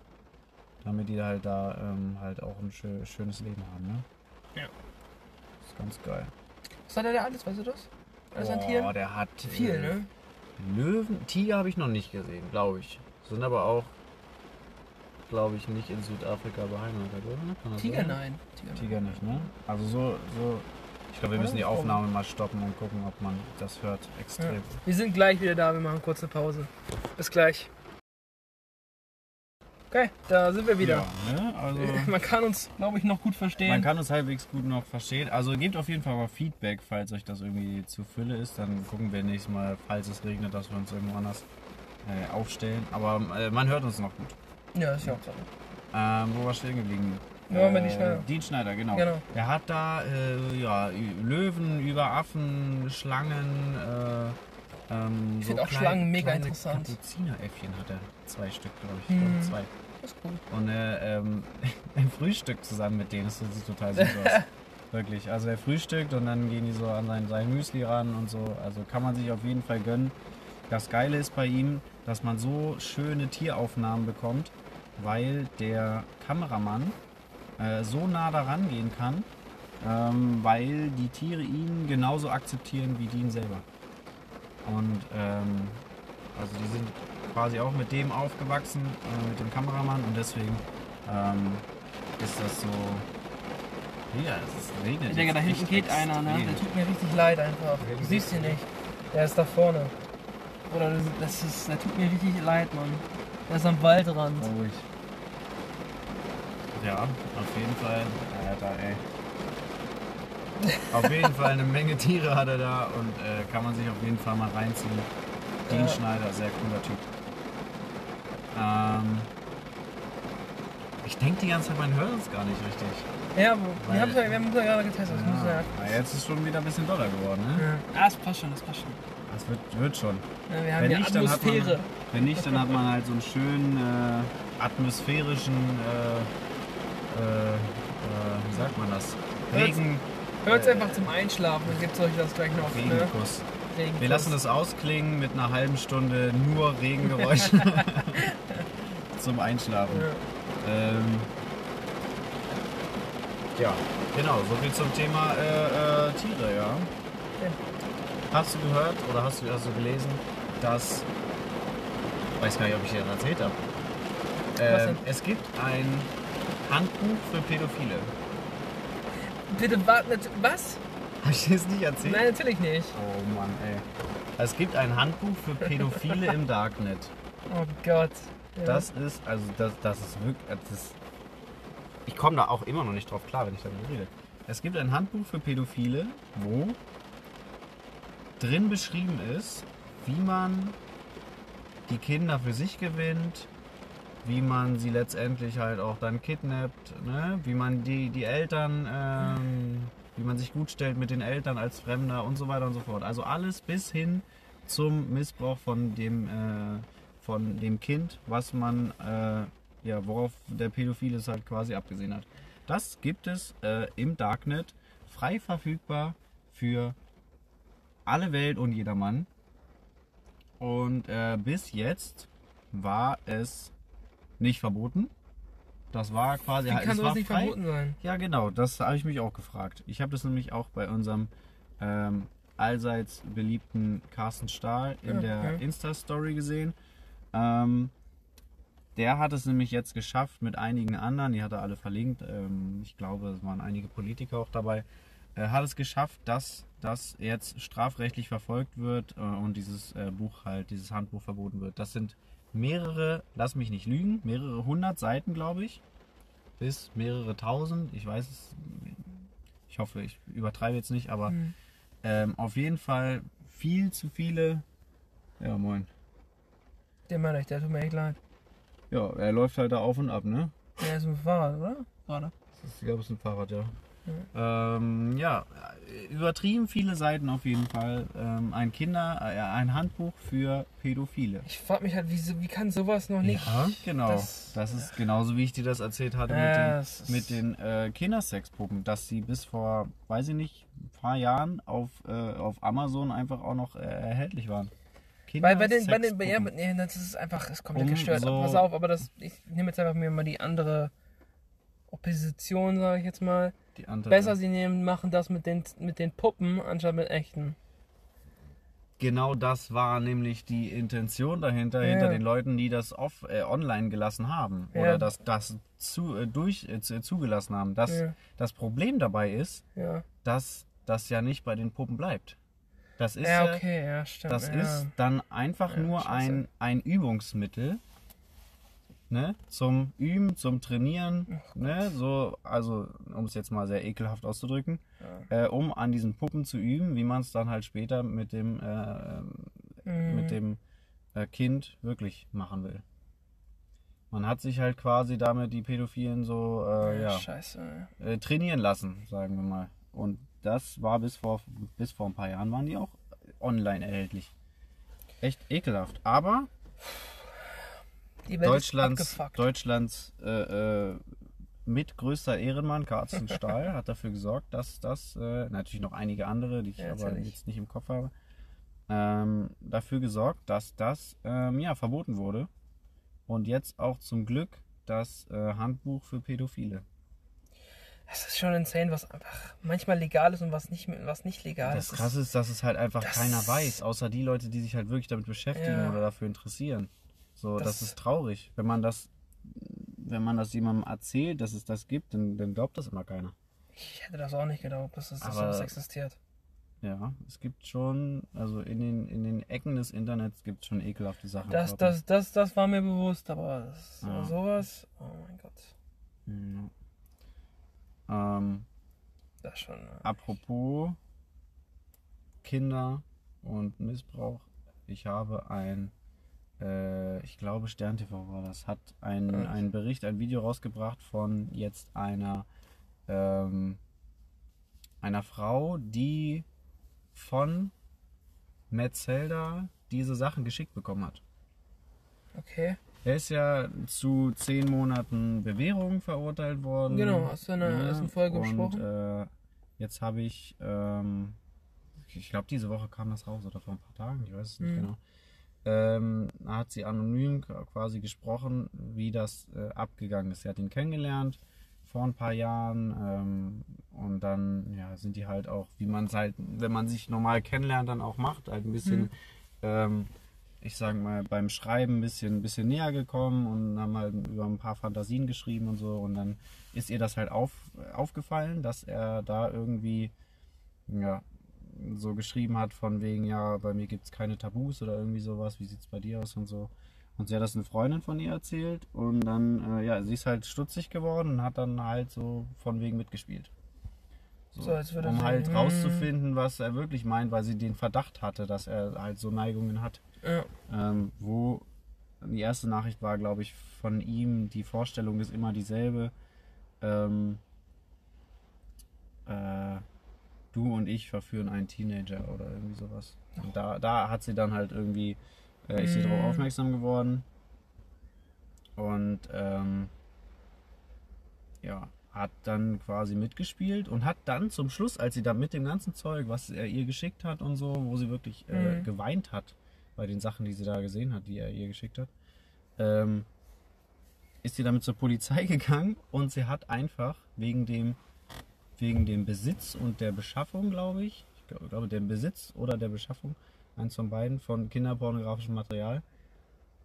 damit die halt da ähm, halt auch ein schö schönes Leben haben. Ne? Ja. Das ist ganz geil. Was hat er da alles, weißt du das? Alles an Boah, Tieren? der hat Viel, äh, ne? Löwen, Tiger habe ich noch nicht gesehen, glaube ich. Sind aber auch, glaube ich, nicht in Südafrika beheimatet, oder? Tiger, nein. Tiger, Tiger nicht, ne? Also so, so. Ich glaube, wir müssen die? Aufnahme mal stoppen und gucken, ob man das hört. Ja. Extrem. Wir sind gleich wieder da, wir machen kurz eine Pause. Bis gleich. Okay, da sind wir wieder. Ja, ne? Also. Man kann uns, glaube ich, noch gut verstehen. Man kann uns halbwegs gut noch verstehen. Also gebt auf jeden Fall mal Feedback, falls euch das irgendwie zu Fülle ist. Dann gucken wir nächstes Mal, falls es regnet, dass wir uns irgendwo anders äh, aufstellen. Aber äh, man hört uns noch gut. ja, ist ja auch so. Ähm, wo war stehen geblieben? Ja, wir die Schneider. Dean Schneider, genau. Genau. Er hat da äh, ja, Löwen über Affen, Schlangen. Äh, ähm, Ich find auch Schlangen mega interessant. Kapuzineräffchen hat er. Zwei Stück, glaube ich. Glaube, zwei. Das ist cool. Und äh, ähm, ein Frühstück zusammen mit denen. Das sieht total süß aus. Wirklich. Also er frühstückt und dann gehen die so an sein, sein Müsli ran und so. Also kann man sich auf jeden Fall gönnen. Das Geile ist bei ihm, dass man so schöne Tieraufnahmen bekommt, weil der Kameramann äh, so nah daran gehen kann, ähm, weil die Tiere ihn genauso akzeptieren wie die ihn selber. Und ähm, also die sind quasi auch mit dem aufgewachsen, äh, mit dem Kameramann und deswegen ähm, ist das so. Ja, es regnet. Ich denke, da hinten geht einer, ne? Der tut mir richtig leid einfach. Du siehst ihn nicht. Der ist da vorne. Oder das- das ist, der tut mir richtig leid, Mann. Der ist am Waldrand. Ruhig. Ja, auf jeden Fall. Alter, ey. auf jeden Fall eine Menge Tiere hat er da und äh, kann man sich auf jeden Fall mal reinziehen. Dean Ja. Schneider, sehr cooler Typ. Ähm, ich denke die ganze Zeit, man hört uns gar nicht richtig. Ja, wir haben es ja, wir haben's ja gerade getestet. Das muss ja. Na, jetzt ist es schon wieder ein bisschen doller geworden, ne? Ja, ah, das passt schon, das passt schon. Das wird, wird schon. Ja, wir haben Wenn ja nicht, dann hat man, Atmosphäre. wenn nicht, dann hat man halt so einen schönen äh, atmosphärischen, äh, wie sagt man das? Hört's- Regen, Hört äh, einfach zum Einschlafen, dann gibt es euch das gleich noch. Ne? Regenkuss. Regenkuss. Wir lassen das ausklingen mit einer halben Stunde nur Regengeräuschen zum Einschlafen. Ja. Ähm, ja, genau, so viel zum Thema äh, äh, Tiere, ja. Ja. Hast du gehört oder hast du, hast du gelesen, dass. Weiß gar nicht, ob ich dir das erzählt habe. Denn? es gibt ein Handbuch für Pädophile. Bitte was? Habe ich dir das nicht erzählt? Nein, natürlich nicht. Oh Mann, ey. Es gibt ein Handbuch für Pädophile im Darknet. Oh Gott. Ja. Das ist, also das, das ist wirklich, das ist, ich komme da auch immer noch nicht drauf klar, wenn ich darüber rede. Es gibt ein Handbuch für Pädophile, wo drin beschrieben ist, wie man die Kinder für sich gewinnt, wie man sie letztendlich halt auch dann kidnappt, ne? wie man die, die Eltern, ähm, wie man sich gut stellt mit den Eltern als Fremder und so weiter und so fort. Also alles bis hin zum Missbrauch von dem, äh, von dem Kind, was man, äh, ja, worauf der Pädophile es halt quasi abgesehen hat. Das gibt es äh, im Darknet frei verfügbar für alle Welt und jedermann. Und äh, bis jetzt war es nicht verboten. Das war quasi Wie halt, kann es war nicht frei. verboten sein? Ja, genau, das habe ich mich auch gefragt. Ich habe das nämlich auch bei unserem ähm, allseits beliebten Carsten Stahl in Ja, der ja. Insta-Story gesehen. Ähm, der hat es nämlich jetzt geschafft mit einigen anderen, die hat er alle verlinkt, ähm, ich glaube, es waren einige Politiker auch dabei, äh, hat es geschafft, dass das jetzt strafrechtlich verfolgt wird äh, und dieses äh, Buch halt, dieses Handbuch verboten wird. Das sind mehrere, lass mich nicht lügen, mehrere hundert Seiten, glaube ich bis mehrere tausend. Ich weiß es, ich hoffe, ich übertreibe jetzt nicht, aber Hm. ähm, auf jeden Fall viel zu viele. Ja, moin. Der ich, der tut mir echt leid. Ja, er läuft halt da auf und ab, ne? Der ist dem Fahrrad, oder? Gerade. Ich glaube, es ist ein Fahrrad, ja. Ähm, ja, übertrieben viele Seiten auf jeden Fall. Ähm, ein Kinder, äh, ein Handbuch für Pädophile. Ich frage mich halt, wie, wie kann sowas noch nicht. Ja, genau. Das, Das, ist genauso, wie ich dir das erzählt hatte das mit den, mit den äh, Kindersexpuppen, dass sie bis vor, weiß ich nicht, ein paar Jahren auf, äh, auf Amazon einfach auch noch äh, erhältlich waren. Bei, bei den, bei den, ja, das ist einfach, ist komplett Um gestört. so- Pass auf, aber das, ich nehme jetzt einfach mir mal die andere Opposition, sage ich jetzt mal. Die andere, Besser sie nehmen, machen das mit den, mit den Puppen anstatt mit echten. Genau das war nämlich die Intention dahinter, Ja. hinter den Leuten, die das off, äh, online gelassen haben. Ja. Oder das, das zu, äh, durch, äh, zu- zugelassen haben. Das, Ja. das Problem dabei ist, Ja, dass das ja nicht bei den Puppen bleibt. Das ist ja ja, okay, ja, stimmt. Das ja. ist dann einfach Ja, nur scheiße. ein, ein Übungsmittel. Ne? Zum Üben, zum Trainieren, ne? so, also um es jetzt mal sehr ekelhaft auszudrücken, äh, um an diesen Puppen zu üben, wie man es dann halt später mit dem, äh, Mhm. mit dem äh, Kind wirklich machen will. Man hat sich halt quasi damit die Pädophilen so äh, ja, Scheiße. äh, trainieren lassen, sagen wir mal. Und das war bis vor, bis vor ein paar Jahren waren die auch online erhältlich. Echt ekelhaft. Aber Deutschlands. Deutschlands äh, äh, mitgrößter Ehrenmann, Carsten Stahl, hat dafür gesorgt, dass das, äh, natürlich noch einige andere, die ich Ja, aber jetzt nicht im Kopf habe, ähm, dafür gesorgt, dass das ähm, ja, verboten wurde. Und jetzt auch zum Glück das äh, Handbuch für Pädophile. Es ist schon insane, was einfach manchmal legal ist und was nicht, was nicht legal Das ist. Krasse ist, dass es halt einfach das- keiner weiß, außer die Leute, die sich halt wirklich damit beschäftigen Ja. oder dafür interessieren. So, das, Das- ist traurig. Wenn man das, wenn man das jemandem erzählt, dass es das gibt, dann, dann glaubt das immer keiner. Ich hätte das auch nicht geglaubt, dass das Aber- sowas existiert. Ja, es gibt schon, also in den, in den Ecken des Internets gibt es schon ekelhafte Sachen. Das, das, das, das war mir bewusst, aber das, Ja. sowas, oh mein Gott. Ja. Ähm, Das schon. äh, apropos Kinder und Missbrauch. Ich habe ein, äh, ich glaube Stern TV war das, hat ein, Ja. einen Bericht, ein Video rausgebracht von jetzt einer, ähm, einer Frau, die von Metzelda diese Sachen geschickt bekommen hat. Okay. Er ist ja zu zehn Monaten Bewährung verurteilt worden. Genau, hast du in der ersten Folge und, besprochen. Äh, jetzt habe ich, ähm, ich glaube, diese Woche kam das raus oder vor ein paar Tagen, ich weiß es nicht Mhm. genau. Ähm, da hat sie anonym quasi gesprochen, wie das äh, abgegangen ist. Sie hat ihn kennengelernt vor ein paar Jahren ähm, und dann ja, sind die halt auch, wie man es halt, wenn man sich normal kennenlernt, dann auch macht, halt ein bisschen, Mhm. ähm, ich sag mal, beim Schreiben ein bisschen, ein bisschen näher gekommen und haben halt über ein paar Fantasien geschrieben und so und dann ist ihr das halt auf, aufgefallen, dass er da irgendwie, ja, so geschrieben hat von wegen, ja, bei mir gibt es keine Tabus oder irgendwie sowas, wie sieht es bei dir aus und so. Und sie hat das eine Freundin von ihr erzählt und dann, äh, ja, sie ist halt stutzig geworden und hat dann halt so von wegen mitgespielt. So, So, als würde um halt hm. rauszufinden, was er wirklich meint, weil sie den Verdacht hatte, dass er halt so Neigungen hat. Ja. Ähm, wo die erste Nachricht war, glaube ich, von ihm, die Vorstellung ist immer dieselbe. Ähm, äh, du und ich verführen einen Teenager oder irgendwie sowas. Und da, da hat sie dann halt irgendwie, äh, ist sie Mm. darauf aufmerksam geworden. Und ähm, ja, hat dann quasi mitgespielt und hat dann zum Schluss, als sie da mit dem ganzen Zeug, was er ihr geschickt hat und so, wo sie wirklich äh, Mhm. geweint hat bei den Sachen, die sie da gesehen hat, die er ihr geschickt hat, ähm, ist sie damit zur Polizei gegangen und sie hat einfach wegen dem, wegen dem Besitz und der Beschaffung, glaube ich, ich glaube, dem Besitz oder der Beschaffung, eins von beiden, von kinderpornografischem Material,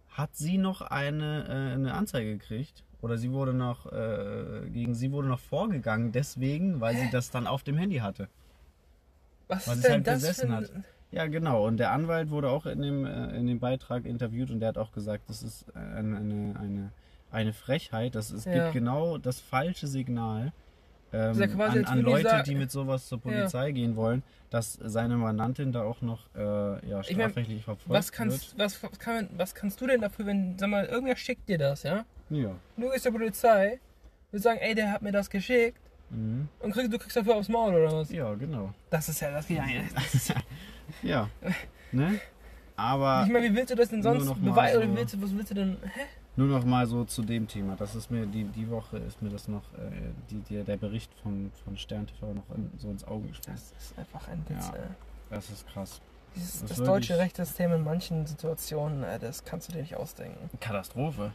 hat sie noch eine, äh, eine Anzeige gekriegt. Oder sie wurde noch, äh, gegen sie wurde noch vorgegangen, deswegen, weil sie das dann auf dem Handy hatte. Was Was ist es denn halt das besessen hat. Ja, genau. Und der Anwalt wurde auch in dem, äh, in dem Beitrag interviewt und der hat auch gesagt, das ist eine, eine, eine, eine Frechheit. Das es Ja. gibt genau das falsche Signal ähm, ja an, an Leute, die mit sowas zur Polizei gehen wollen, dass seine Mandantin da auch noch äh, ja, Ich mein, strafrechtlich verfolgt Was kannst, was, was, kann, was kannst du denn dafür, wenn, sag mal, irgendwer schickt dir das, ja? wird. Ja. Du gehst zur Polizei, willst sagen, ey, der hat mir das geschickt Mhm. und krieg, du kriegst dafür aufs Maul oder was? ja, genau. Das ist ja, das geht ja. Ja. ne? Aber Ich meine, wie willst du das denn sonst beweisen? so- Oder willst du, was willst du denn? Hä? Nur noch mal so zu dem Thema. Das ist mir die, die Woche ist mir das noch äh, die, die, der Bericht von, von Stern TV noch in, so ins Auge gesprungen. Das ist einfach ein Witz, Ja. Das ist krass. Dieses, Das das deutsche Rechtssystem in manchen Situationen, ey, das kannst du dir nicht ausdenken. Katastrophe.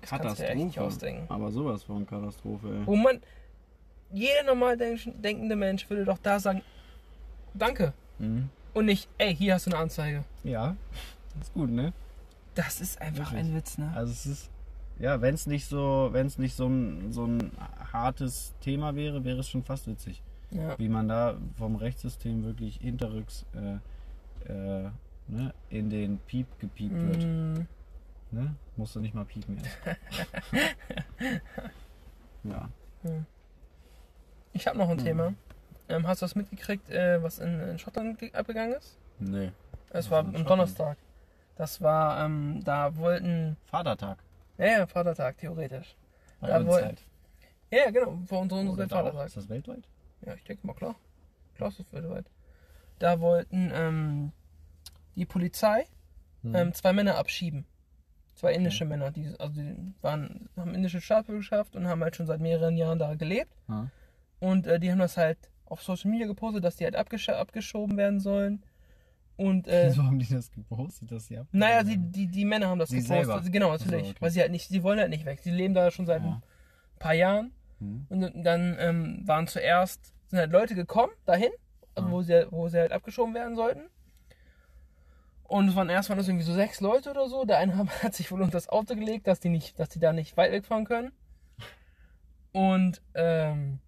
Das kannst du dir nicht ausdenken. Aber sowas von Katastrophe. Ey. Wo man, jeder normal denk- denkende Mensch würde doch da sagen, danke. Mhm. Und nicht, ey, hier hast du eine Anzeige. Ja, ist gut, ne? Das ist einfach Wirklich. ein Witz, ne? Also es ist ja, wenn es nicht so, wenn es nicht so ein, so ein hartes Thema wäre, wäre es schon fast witzig, Ja. wie man da vom Rechtssystem wirklich hinterrücks äh, äh, ne, in den Piep gepiept wird. Mm, Ne? Musst du nicht mal piepen jetzt. ja. Ich habe noch ein Mhm. Thema. Ähm, hast du das mitgekriegt, äh, was in, in Schottland ge- abgegangen ist? Nee. Es Was war am? Donnerstag. Das war, ähm, da wollten, Vatertag. ja, ja, Vatertag, theoretisch. Bei Da uns woll- halt. Ja, genau, vor unserem auch? Vatertag. Ist das weltweit? Ja, ich denke mal, klar. Klar ist das weltweit. Da wollten ähm, die Polizei Hm. ähm, zwei Männer abschieben. Zwei indische Männer, die, also die waren, haben indische Staatsbürgerschaft und haben halt schon seit mehreren Jahren da gelebt. Ja. Und äh, die haben das halt auf Social Media gepostet, dass die halt abgesch abgeschoben werden sollen. Und äh, Wieso haben die das gepostet, sie ab? naja, die, die, die Männer haben das Sie gepostet. selber? Genau, Ach so, natürlich. okay. Weil sie halt nicht, sie wollen halt nicht weg. Sie leben da schon seit Ja. ein paar Jahren. Hm. Und dann ähm, waren zuerst sind halt Leute gekommen dahin, Ja. wo, sie, wo sie halt abgeschoben werden sollten. Und es waren erst waren das irgendwie so sechs Leute oder so. Der eine hat sich wohl unter das Auto gelegt, dass die, nicht, dass die da nicht weit wegfahren können. Und ähm,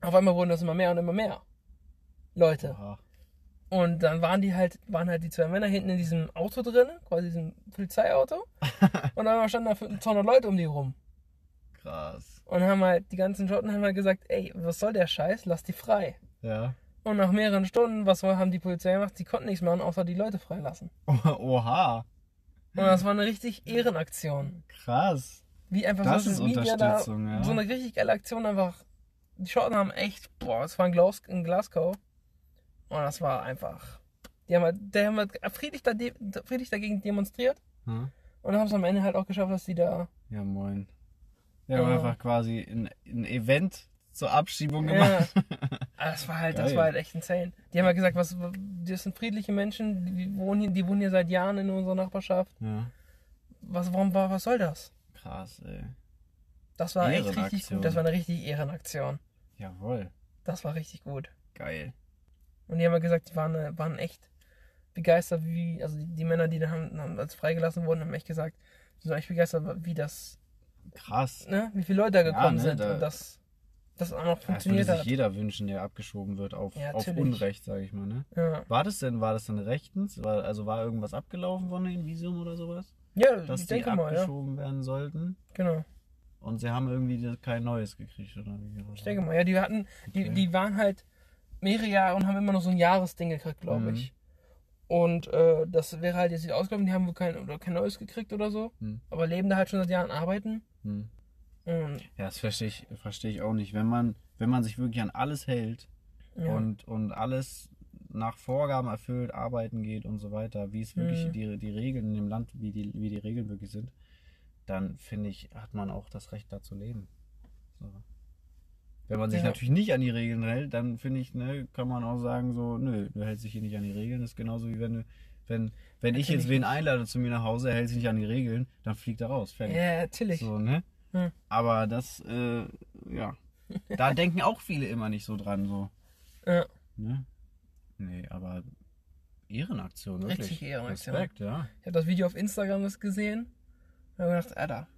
auf einmal wurden das immer mehr und immer mehr Leute. Oha. Und dann waren die halt, waren halt die zwei Männer hinten in diesem Auto drin, quasi diesem Polizeiauto. und dann standen da 200 Leute um die rum. Krass. Und haben halt, die ganzen Schotten haben halt gesagt, ey, was soll der Scheiß, lass die frei. Ja. Und nach mehreren Stunden, was haben die Polizei gemacht? Sie konnten nichts machen, außer die Leute freilassen. Oha. Und das war eine richtig Ehrenaktion. Krass. Wie einfach Das Social ist Media da, Unterstützung, ja. so eine richtig geile Aktion einfach. Die Schotten haben echt, boah, es war in Glasgow. Und das war einfach. Die haben halt, die haben halt friedlich, da, friedlich dagegen demonstriert. Hm? Und haben es am Ende halt auch geschafft, dass die da. Ja, moin. Haben Ja. einfach quasi ein, ein Event zur Abschiebung gemacht. Ja. Ah, Das war halt, das Geil. war halt echt insane. Die haben halt gesagt, was, das sind friedliche Menschen, die wohnen hier, die wohnen hier seit Jahren in unserer Nachbarschaft. Ja. Was, warum, war- was soll das? Krass, ey. Das war echt richtig gut. Das war eine richtig Ehrenaktion. Jawohl. Das war richtig gut. Geil. Und die haben ja gesagt, die waren, äh, waren echt begeistert, wie, also die, die Männer, die dann haben, haben, als freigelassen wurden, haben echt gesagt, die sind echt begeistert, wie das, Krass. ne, wie viele Leute da gekommen ne, sind da- und das, das auch noch Das würde funktioniert sich hat. jeder wünschen, der abgeschoben wird auf, Ja, auf. Unrecht, sage ich mal, ne? Ja, War das denn, war das denn rechtens? War, also war irgendwas abgelaufen von den Visum oder sowas? ja Dass ich die denke mal, ja, abgeschoben werden sollten? genau. Und sie haben irgendwie kein neues gekriegt, oder wie? Oder Ich denke mal, ja, die hatten, die, die waren halt mehrere Jahre und haben immer noch so ein Jahresding gekriegt, glaube Mhm. ich. Und äh, das wäre halt jetzt nicht ausgelaufen, die haben wohl kein, oder kein neues gekriegt oder so. Mhm. Aber leben da halt schon seit Jahren arbeiten. Hm. Und, Ja, das verstehe ich, verstehe ich auch nicht. Wenn man, wenn man sich wirklich an alles hält ja. und, und alles nach Vorgaben erfüllt, arbeiten geht und so weiter, wie es wirklich Mhm. die, die Regeln in dem Land, wie die, wie die Regeln wirklich sind, dann finde ich, hat man auch das Recht da zu leben. So. Wenn man sich Ja. natürlich nicht an die Regeln hält, dann finde ich, ne, kann man auch sagen, so, nö, du hältst dich hier nicht an die Regeln. Das ist genauso wie wenn du, wenn, wenn ich jetzt wen einlade zu mir nach Hause, er hält sich nicht an die Regeln, dann fliegt er raus. Fertig. ja, natürlich. So, ne? Hm. Aber das, äh, ja. Da denken auch viele immer nicht so dran, so. Ja. Ne? Nee, aber Ehrenaktion, wirklich. Richtig Ehrenaktion. Respekt, ja. Ich habe das Video auf Instagram gesehen. Und habe gedacht, Alter,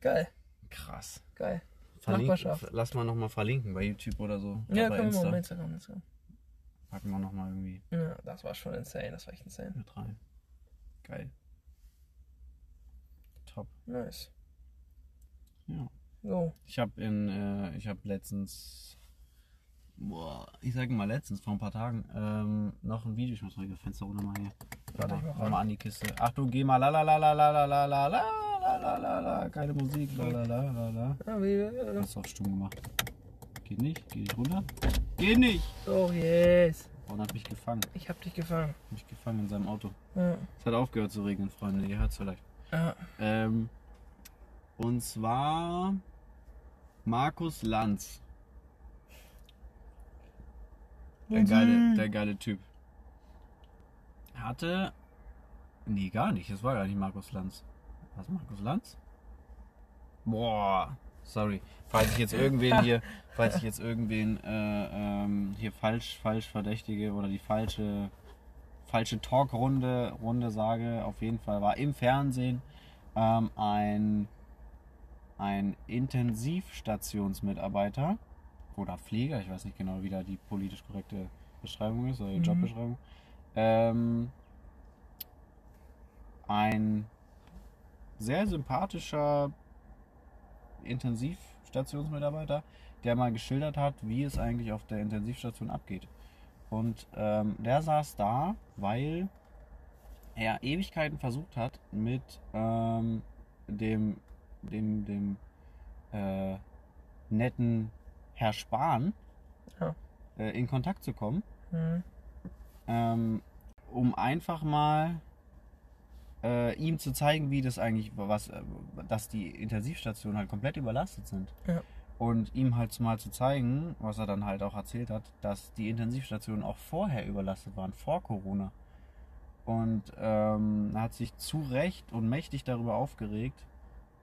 geil, Krass. geil. Nachbarschaft. lass mal nochmal verlinken bei YouTube oder so. Ja, bei können wir mal auf Instagram. Instagram. Packen wir nochmal irgendwie Ja, das war schon insane, das war echt insane. mit rein. Geil. Top. Nice. Ja. So, Ich habe in, äh, ich habe letztens, boah, ich sage mal letztens, vor ein paar Tagen, ähm, noch ein Video, ich muss mal das Fenster runter machen hier. Warte, Warte, ich mach mal an die Kiste. Achtung, geh mal la la la la la la la la la la la la keine Musik, la la la la la. äh, Hast du auf stumm gemacht. Geht nicht, geh nicht runter. Geht nicht! oh yes. Und hat mich gefangen, Ich hab dich gefangen. hat mich gefangen in seinem Auto. Ja, Es hat aufgehört zu regnen, Freunde, ihr hört es vielleicht. ja. Ähm, und zwar Markus Lanz. Der geile, der geile Typ. Hatte. Nee, gar nicht. Es war gar nicht Markus Lanz. Was, Markus Lanz? Boah. Sorry. Falls ich jetzt irgendwen hier, falls ich jetzt irgendwen äh, ähm, hier falsch, falsch verdächtige oder die falsche, falsche Talkrunde Runde sage, auf jeden Fall war im Fernsehen ähm, ein, ein Intensivstationsmitarbeiter oder Pfleger, ich weiß nicht genau, wie da die politisch korrekte Beschreibung ist oder die Mhm. Jobbeschreibung. Ähm, ein sehr sympathischer Intensivstationsmitarbeiter, der mal geschildert hat, wie es eigentlich auf der Intensivstation abgeht. Und ähm, der saß da, weil er Ewigkeiten versucht hat, mit ähm, dem, dem, dem äh, netten Herr Spahn Ja. äh, in Kontakt zu kommen, Hm. ähm, um einfach mal äh, ihm zu zeigen, wie das eigentlich, was, äh, dass die Intensivstationen halt komplett überlastet sind. Ja. Und ihm halt mal zu zeigen, was er dann halt auch erzählt hat, dass die Intensivstationen auch vorher überlastet waren, vor Corona. Und ähm, er hat sich zu Recht und mächtig darüber aufgeregt,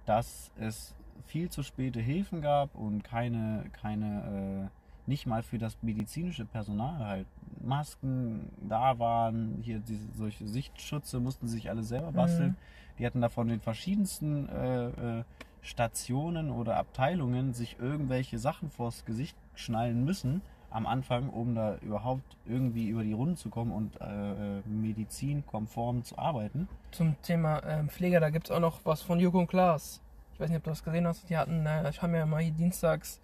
dass es viel zu späte Hilfen gab und keine, keine nicht mal für das medizinische Personal halt Masken da waren, hier diese solche Sichtschutze mussten sich alle selber basteln. Mhm. Die hatten da von den verschiedensten äh, äh, Stationen oder Abteilungen sich irgendwelche Sachen vors Gesicht schnallen müssen am Anfang, um da überhaupt irgendwie über die Runden zu kommen und äh, äh, medizinkonform zu arbeiten. Zum Thema ähm, Pfleger, da gibt es auch noch was von und Klaas. Ich weiß nicht, ob du das gesehen hast. Die hatten, äh, haben ja mal hier dienstags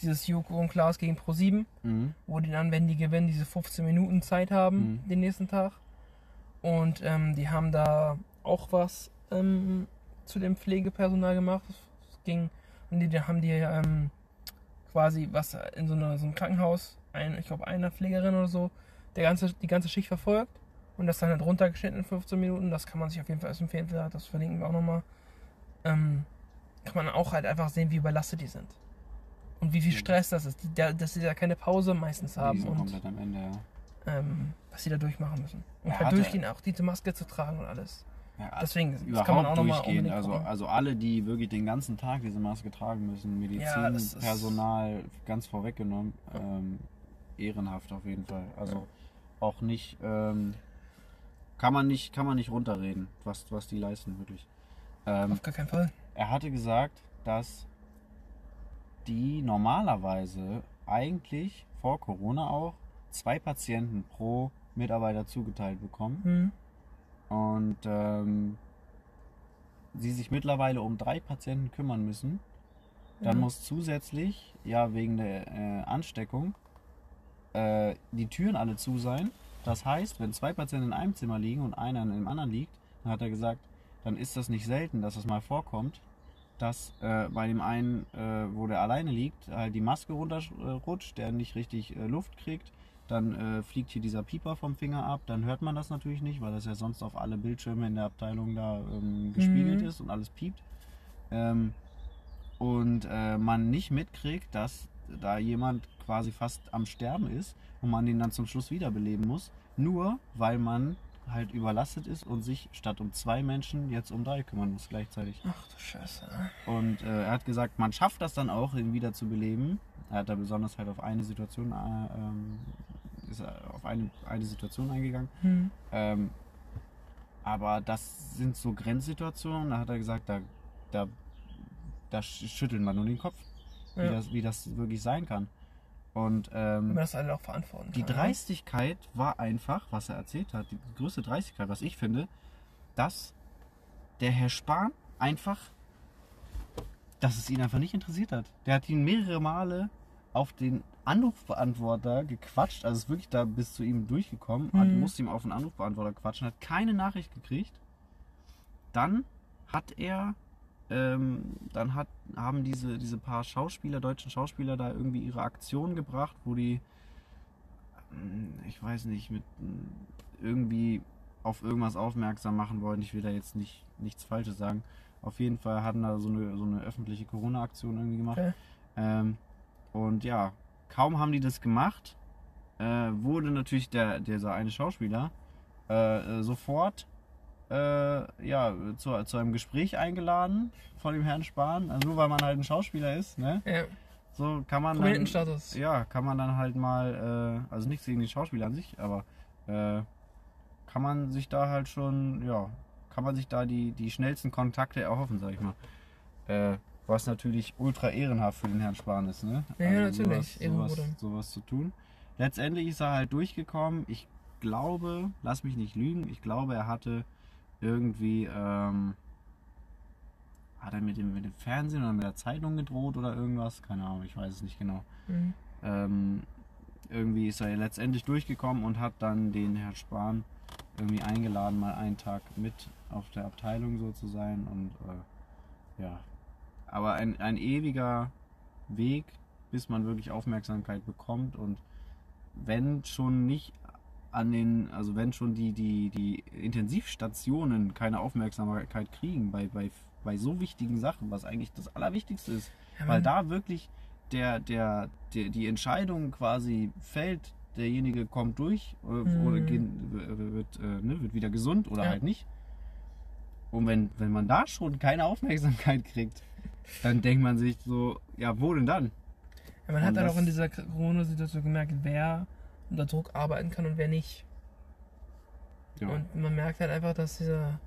dieses Joko und Klaas gegen Pro7, Mhm. wo die dann, wenn die gewinnen, diese 15 Minuten Zeit haben, Mhm. den nächsten Tag. Und ähm, die haben da auch was ähm, zu dem Pflegepersonal gemacht. Es ging, und die, die haben die ähm, quasi was in so, einer, so einem Krankenhaus, ein, ich glaube eine Pflegerin oder so, der ganze, die ganze Schicht verfolgt und das dann halt runtergeschnitten in 15 Minuten. Das kann man sich auf jeden Fall als empfehlen, das verlinken wir auch nochmal. Ähm, kann man auch halt einfach sehen, wie überlastet die sind. Und wie viel Ja. Stress das ist, die, da, dass sie da keine Pause meistens Die haben sind und komplett am Ende, ja. ähm, was sie da durchmachen müssen. Und Er halt durchgehen auch diese Maske zu tragen und alles. ja Deswegen, das kann man auch nochmal durchgehen. Also, also alle, die wirklich den ganzen Tag diese Maske tragen müssen, Ja, Medizinpersonal ganz vorweggenommen, ähm, ehrenhaft auf jeden Fall. Also auch nicht, ähm, kann man nicht, kann man nicht runterreden, was, was die leisten wirklich. Ähm, Auf gar keinen Fall. er hatte gesagt, dass die normalerweise eigentlich vor Corona auch zwei Patienten pro Mitarbeiter zugeteilt bekommen Hm. und ähm, sie sich mittlerweile um drei Patienten kümmern müssen. Dann Ja. muss zusätzlich, ja wegen der äh, Ansteckung, äh, die Türen alle zu sein. Das heißt, wenn zwei Patienten in einem Zimmer liegen und einer in dem anderen liegt, dann hat er gesagt, dann ist das nicht selten, dass es mal vorkommt, dass äh, bei dem einen, äh, wo der alleine liegt, halt die Maske runterrutscht, der nicht richtig äh, Luft kriegt. Dann äh, fliegt hier dieser Pieper vom Finger ab. Dann hört man das natürlich nicht, weil das ja sonst auf alle Bildschirme in der Abteilung da ähm, gespiegelt Mhm. ist und alles piept. Ähm, und äh, man nicht mitkriegt, dass da jemand quasi fast am Sterben ist und man den dann zum Schluss wiederbeleben muss, nur weil man halt überlastet ist und sich statt um zwei Menschen jetzt um drei kümmern muss gleichzeitig. Ach du Scheiße. Und äh, er hat gesagt, man schafft das dann auch, ihn wieder zu beleben. Er hat da besonders halt auf eine Situation, äh, ähm, ist auf eine, eine Situation eingegangen. Hm. Ähm, aber das sind so Grenzsituationen, da hat er gesagt, da, da, da sch- schüttelt man nur den Kopf, wie, Ja. das, wie das wirklich sein kann. Und ähm, das alle auch verantworten die kann, ne? Dreistigkeit war einfach, was er erzählt hat, die größte Dreistigkeit, was ich finde, dass der Herr Spahn einfach, dass es ihn einfach nicht interessiert hat. Der hat ihn mehrere Male auf den Anrufbeantworter gequatscht, also ist wirklich da bis zu ihm durchgekommen, hat, Mhm. musste ihm auf den Anrufbeantworter quatschen, hat keine Nachricht gekriegt. Dann hat er, ähm, dann hat, haben diese, diese paar Schauspieler, deutschen Schauspieler da irgendwie ihre Aktion gebracht, wo die, ähm, ich weiß nicht, mit ähm, irgendwie auf irgendwas aufmerksam machen wollten. Ich will da jetzt nicht nichts Falsches sagen. Auf jeden Fall hatten da so eine, so eine öffentliche Corona-Aktion irgendwie gemacht. Okay. Ähm, und ja, kaum haben die das gemacht, äh, wurde natürlich der, dieser eine Schauspieler äh, äh, sofort äh, ja, zu, zu einem Gespräch eingeladen von dem Herrn Spahn. Also nur weil man halt ein Schauspieler ist, ne? Ja, So kann man dann, ja, kann man dann halt mal, äh, also nichts gegen den Schauspieler an sich, aber äh, kann man sich da halt schon, ja, kann man sich da die, die schnellsten Kontakte erhoffen, sag ich mal. Äh, was natürlich ultra ehrenhaft für den Herrn Spahn ist, ne? Ja, natürlich, Sowas, sowas, sowas zu tun. Letztendlich ist er halt durchgekommen. Ich glaube, lass mich nicht lügen, ich glaube, er hatte irgendwie, ähm, hat er mit dem, mit dem Fernsehen oder mit der Zeitung gedroht oder irgendwas? Keine Ahnung, ich weiß es nicht genau. Mhm. Ähm, irgendwie ist er letztendlich durchgekommen und hat dann den Herrn Spahn irgendwie eingeladen, mal einen Tag mit auf der Abteilung so zu sein und äh, ja. Aber ein, ein ewiger Weg, bis man wirklich Aufmerksamkeit bekommt und wenn schon nicht an den, also wenn schon die, die, die Intensivstationen keine Aufmerksamkeit kriegen bei, bei, bei so wichtigen Sachen, was eigentlich das Allerwichtigste ist, Ja, weil da wirklich der, der, der, die Entscheidung quasi fällt, derjenige kommt durch äh, Mhm. oder gen- wird, äh, ne, wird wieder gesund oder Ja. halt nicht. Und wenn, wenn man da schon keine Aufmerksamkeit kriegt, dann denkt man sich so, ja, wo denn dann? Ja, man Und hat das- auch in dieser Corona-Situation gemerkt, wer unter Druck arbeiten kann und wer nicht. Ja. Und man merkt halt einfach, dass dieser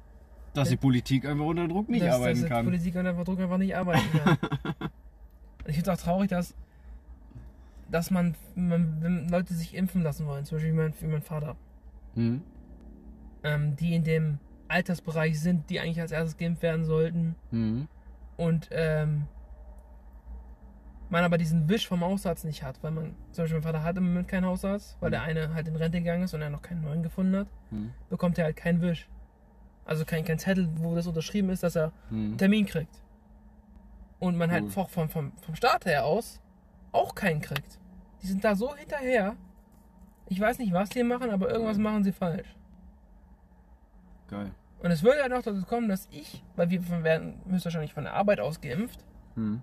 dass die Politik einfach unter Druck nicht dass, arbeiten dass kann. Die Politik unter Druck einfach nicht arbeiten kann. Ich finde es auch traurig, dass, dass man, man, wenn Leute sich impfen lassen wollen, zum Beispiel wie mein, wie mein Vater, Hm? ähm, die in dem Altersbereich sind, die eigentlich als erstes geimpft werden sollten Hm? und ähm, man aber diesen Wisch vom Hausarzt nicht hat, weil man, zum Beispiel mein Vater hat im Moment keinen Hausarzt, weil der eine halt in Rente gegangen ist und er noch keinen neuen gefunden hat, Hm? bekommt er halt keinen Wisch. Also kein, kein Zettel, wo das unterschrieben ist, dass er Hm? einen Termin kriegt. Und man halt Cool. vom, vom, vom, vom Staat her aus auch keinen kriegt. Die sind da so hinterher. Ich weiß nicht, was die machen, aber irgendwas machen sie falsch. Geil. Und es würde ja noch dazu kommen, dass ich, weil wir von- werden höchstwahrscheinlich von der Arbeit aus geimpft, Hm?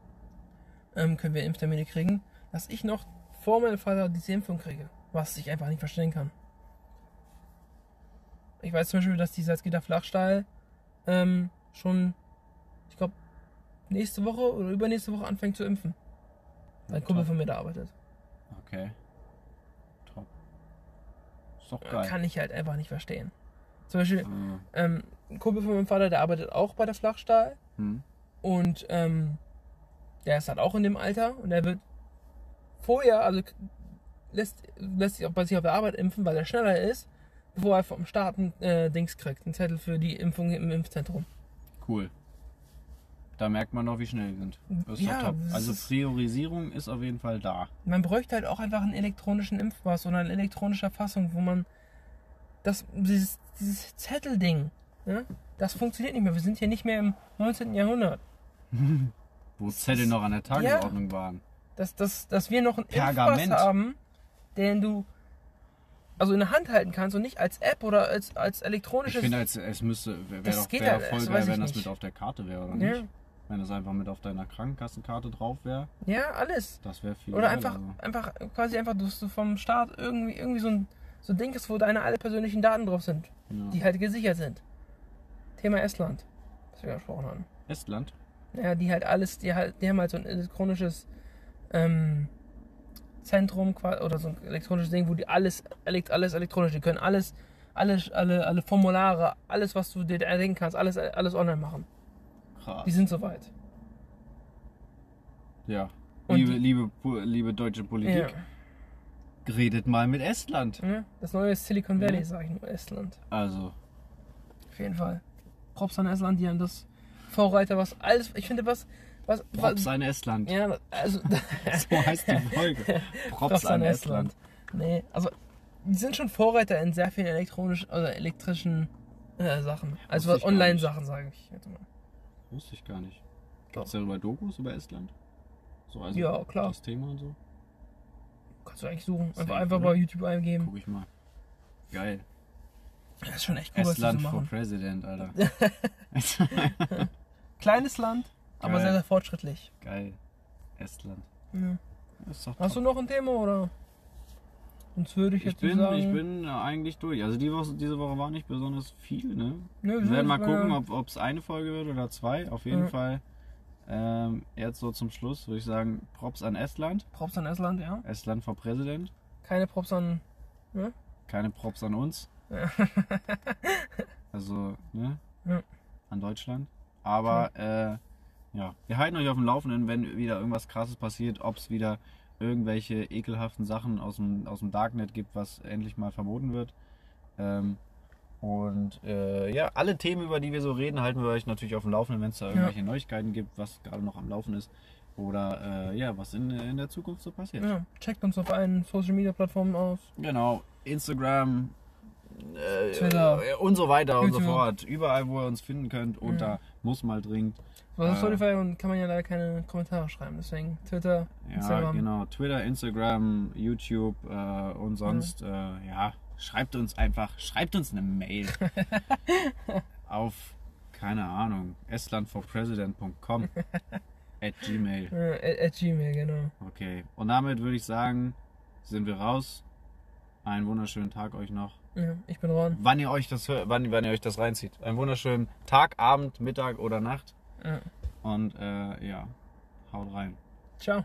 Ähm, können wir Impftermine kriegen, dass ich noch vor meinem Vater diese Impfung kriege. Was ich einfach nicht verstehen kann. Ich weiß zum Beispiel, dass die Salzgitter Flachstahl ähm, schon, ich glaube, nächste Woche oder übernächste Woche anfängt zu impfen. Weil ein Kumpel von mir da arbeitet. Okay. Top. Ist doch geil. Kann ich halt einfach nicht verstehen. Zum Beispiel, Äh, ähm, ein Kumpel von meinem Vater, der arbeitet auch bei der Flachstahl. hm? Und ähm, der ist halt auch in dem Alter und der wird vorher, also lässt, lässt sich auch bei sich auf der Arbeit impfen, weil er schneller ist, bevor er vom Staat ein äh, Dings kriegt, einen Zettel für die Impfung im Impfzentrum. Cool. Da merkt man noch, wie schnell die sind. Das ist Ja, top. Also Priorisierung ist auf jeden Fall da. Man bräuchte halt auch einfach einen elektronischen Impfpass oder eine elektronische Erfassung, wo man das, dieses, dieses Zettelding, ne, das funktioniert nicht mehr. Wir sind hier nicht mehr im 19. Jahrhundert. Wo Zettel noch an der Tagesordnung waren. dass, dass, dass wir noch einen Pergament. Impfpass haben, den du also in der Hand halten kannst und nicht als App oder als, als Ich elektronisches. finde, als, es müsste, wäre doch geht wär halt, voll geil, ich wenn das nicht. mit auf der Karte wäre, oder ja, nicht? Wenn das einfach mit auf deiner Krankenkassenkarte drauf wäre, ja, alles. das wäre viel Oder einfach, also. einfach quasi einfach, dass du vom Staat irgendwie, irgendwie so ein, so ein Ding ist, wo deine alle persönlichen Daten drauf sind, Ja. die halt gesichert sind. Thema Estland, was wir gesprochen haben. Estland? Ja, die halt alles, die halt, die haben halt so ein elektronisches ähm, Zentrum oder so ein elektronisches Ding, wo die alles, alles elektronisch, die können alles, alles, alle, alle Formulare, alles, was du dir erdenken kannst, alles, alles online machen. Krass. Die sind soweit. ja. Und Liebe, liebe, liebe deutsche Politik, redet mal mit Estland. Ja. Ja, Das neue Silicon Valley, Ja. sag ich nur, Estland. Also, Auf jeden Fall. Props an Estland, die haben das Vorreiter, was alles, ich finde, was, was, Props was an Estland. ja, also, So heißt die Folge. Props, an Estland. Nee, also die sind schon Vorreiter in sehr vielen elektronischen oder elektrischen äh, Sachen. Also was Online-Sachen, sage ich jetzt mal. Wusste ich gar nicht. Gibt es darüber Dokus über Estland? So, also Ja, klar. Das Thema und so? Kannst du eigentlich suchen. Safe, Einfach, oder? bei YouTube eingeben. Guck ich mal. Geil. Das ist schon echt cool, Estland was die so for machen. President, Alter. Kleines Land, aber Geil. sehr, sehr fortschrittlich. Geil. Estland. Ja. Ist doch Hast du noch ein Thema oder? Sonst würde ich ich jetzt bin, sagen. ich bin äh, eigentlich durch. Also die Woche, diese Woche war nicht besonders viel, ne? Nö, Wir werden mal gucken, ob es eine Folge wird oder zwei. Auf jeden Ja. Fall. Ähm, jetzt so zum Schluss würde ich sagen, Props an Estland. Props an Estland, ja. Estland for President. Keine Props an. Keine Props an uns. Also, ne? Ja. An Deutschland. Aber, äh, ja, wir halten euch auf dem Laufenden, wenn wieder irgendwas krasses passiert, ob es wieder irgendwelche ekelhaften Sachen aus dem, aus dem Darknet gibt, was endlich mal verboten wird. Ähm, und äh, ja, alle Themen, über die wir so reden, halten wir euch natürlich auf dem Laufenden, wenn es da irgendwelche Neuigkeiten gibt, was gerade noch am Laufen ist. Oder äh, ja, was in, in der Zukunft so passiert. Ja, checkt uns auf allen Social Media Plattformen aus. Genau, Instagram, äh, Twitter, und so weiter und so YouTube. fort. Überall, wo ihr uns finden könnt, unter muss mal dringend. Was auf Äh. Spotify und kann man ja leider keine Kommentare schreiben. Deswegen Twitter, Ja, Instagram. genau. Twitter, Instagram, YouTube äh, und sonst, äh, ja, schreibt uns einfach, schreibt uns eine Mail auf, keine Ahnung, estlandforpresident.com at gmail. Äh, at, at Gmail, genau. Okay, und damit würde ich sagen, sind wir raus. Einen wunderschönen Tag euch noch. Ja, ich bin Ron. wann ihr euch das wann, wann ihr euch das reinzieht. Einen wunderschönen Tag, Abend, Mittag oder Nacht. Ja. Und äh, ja, haut rein. Ciao.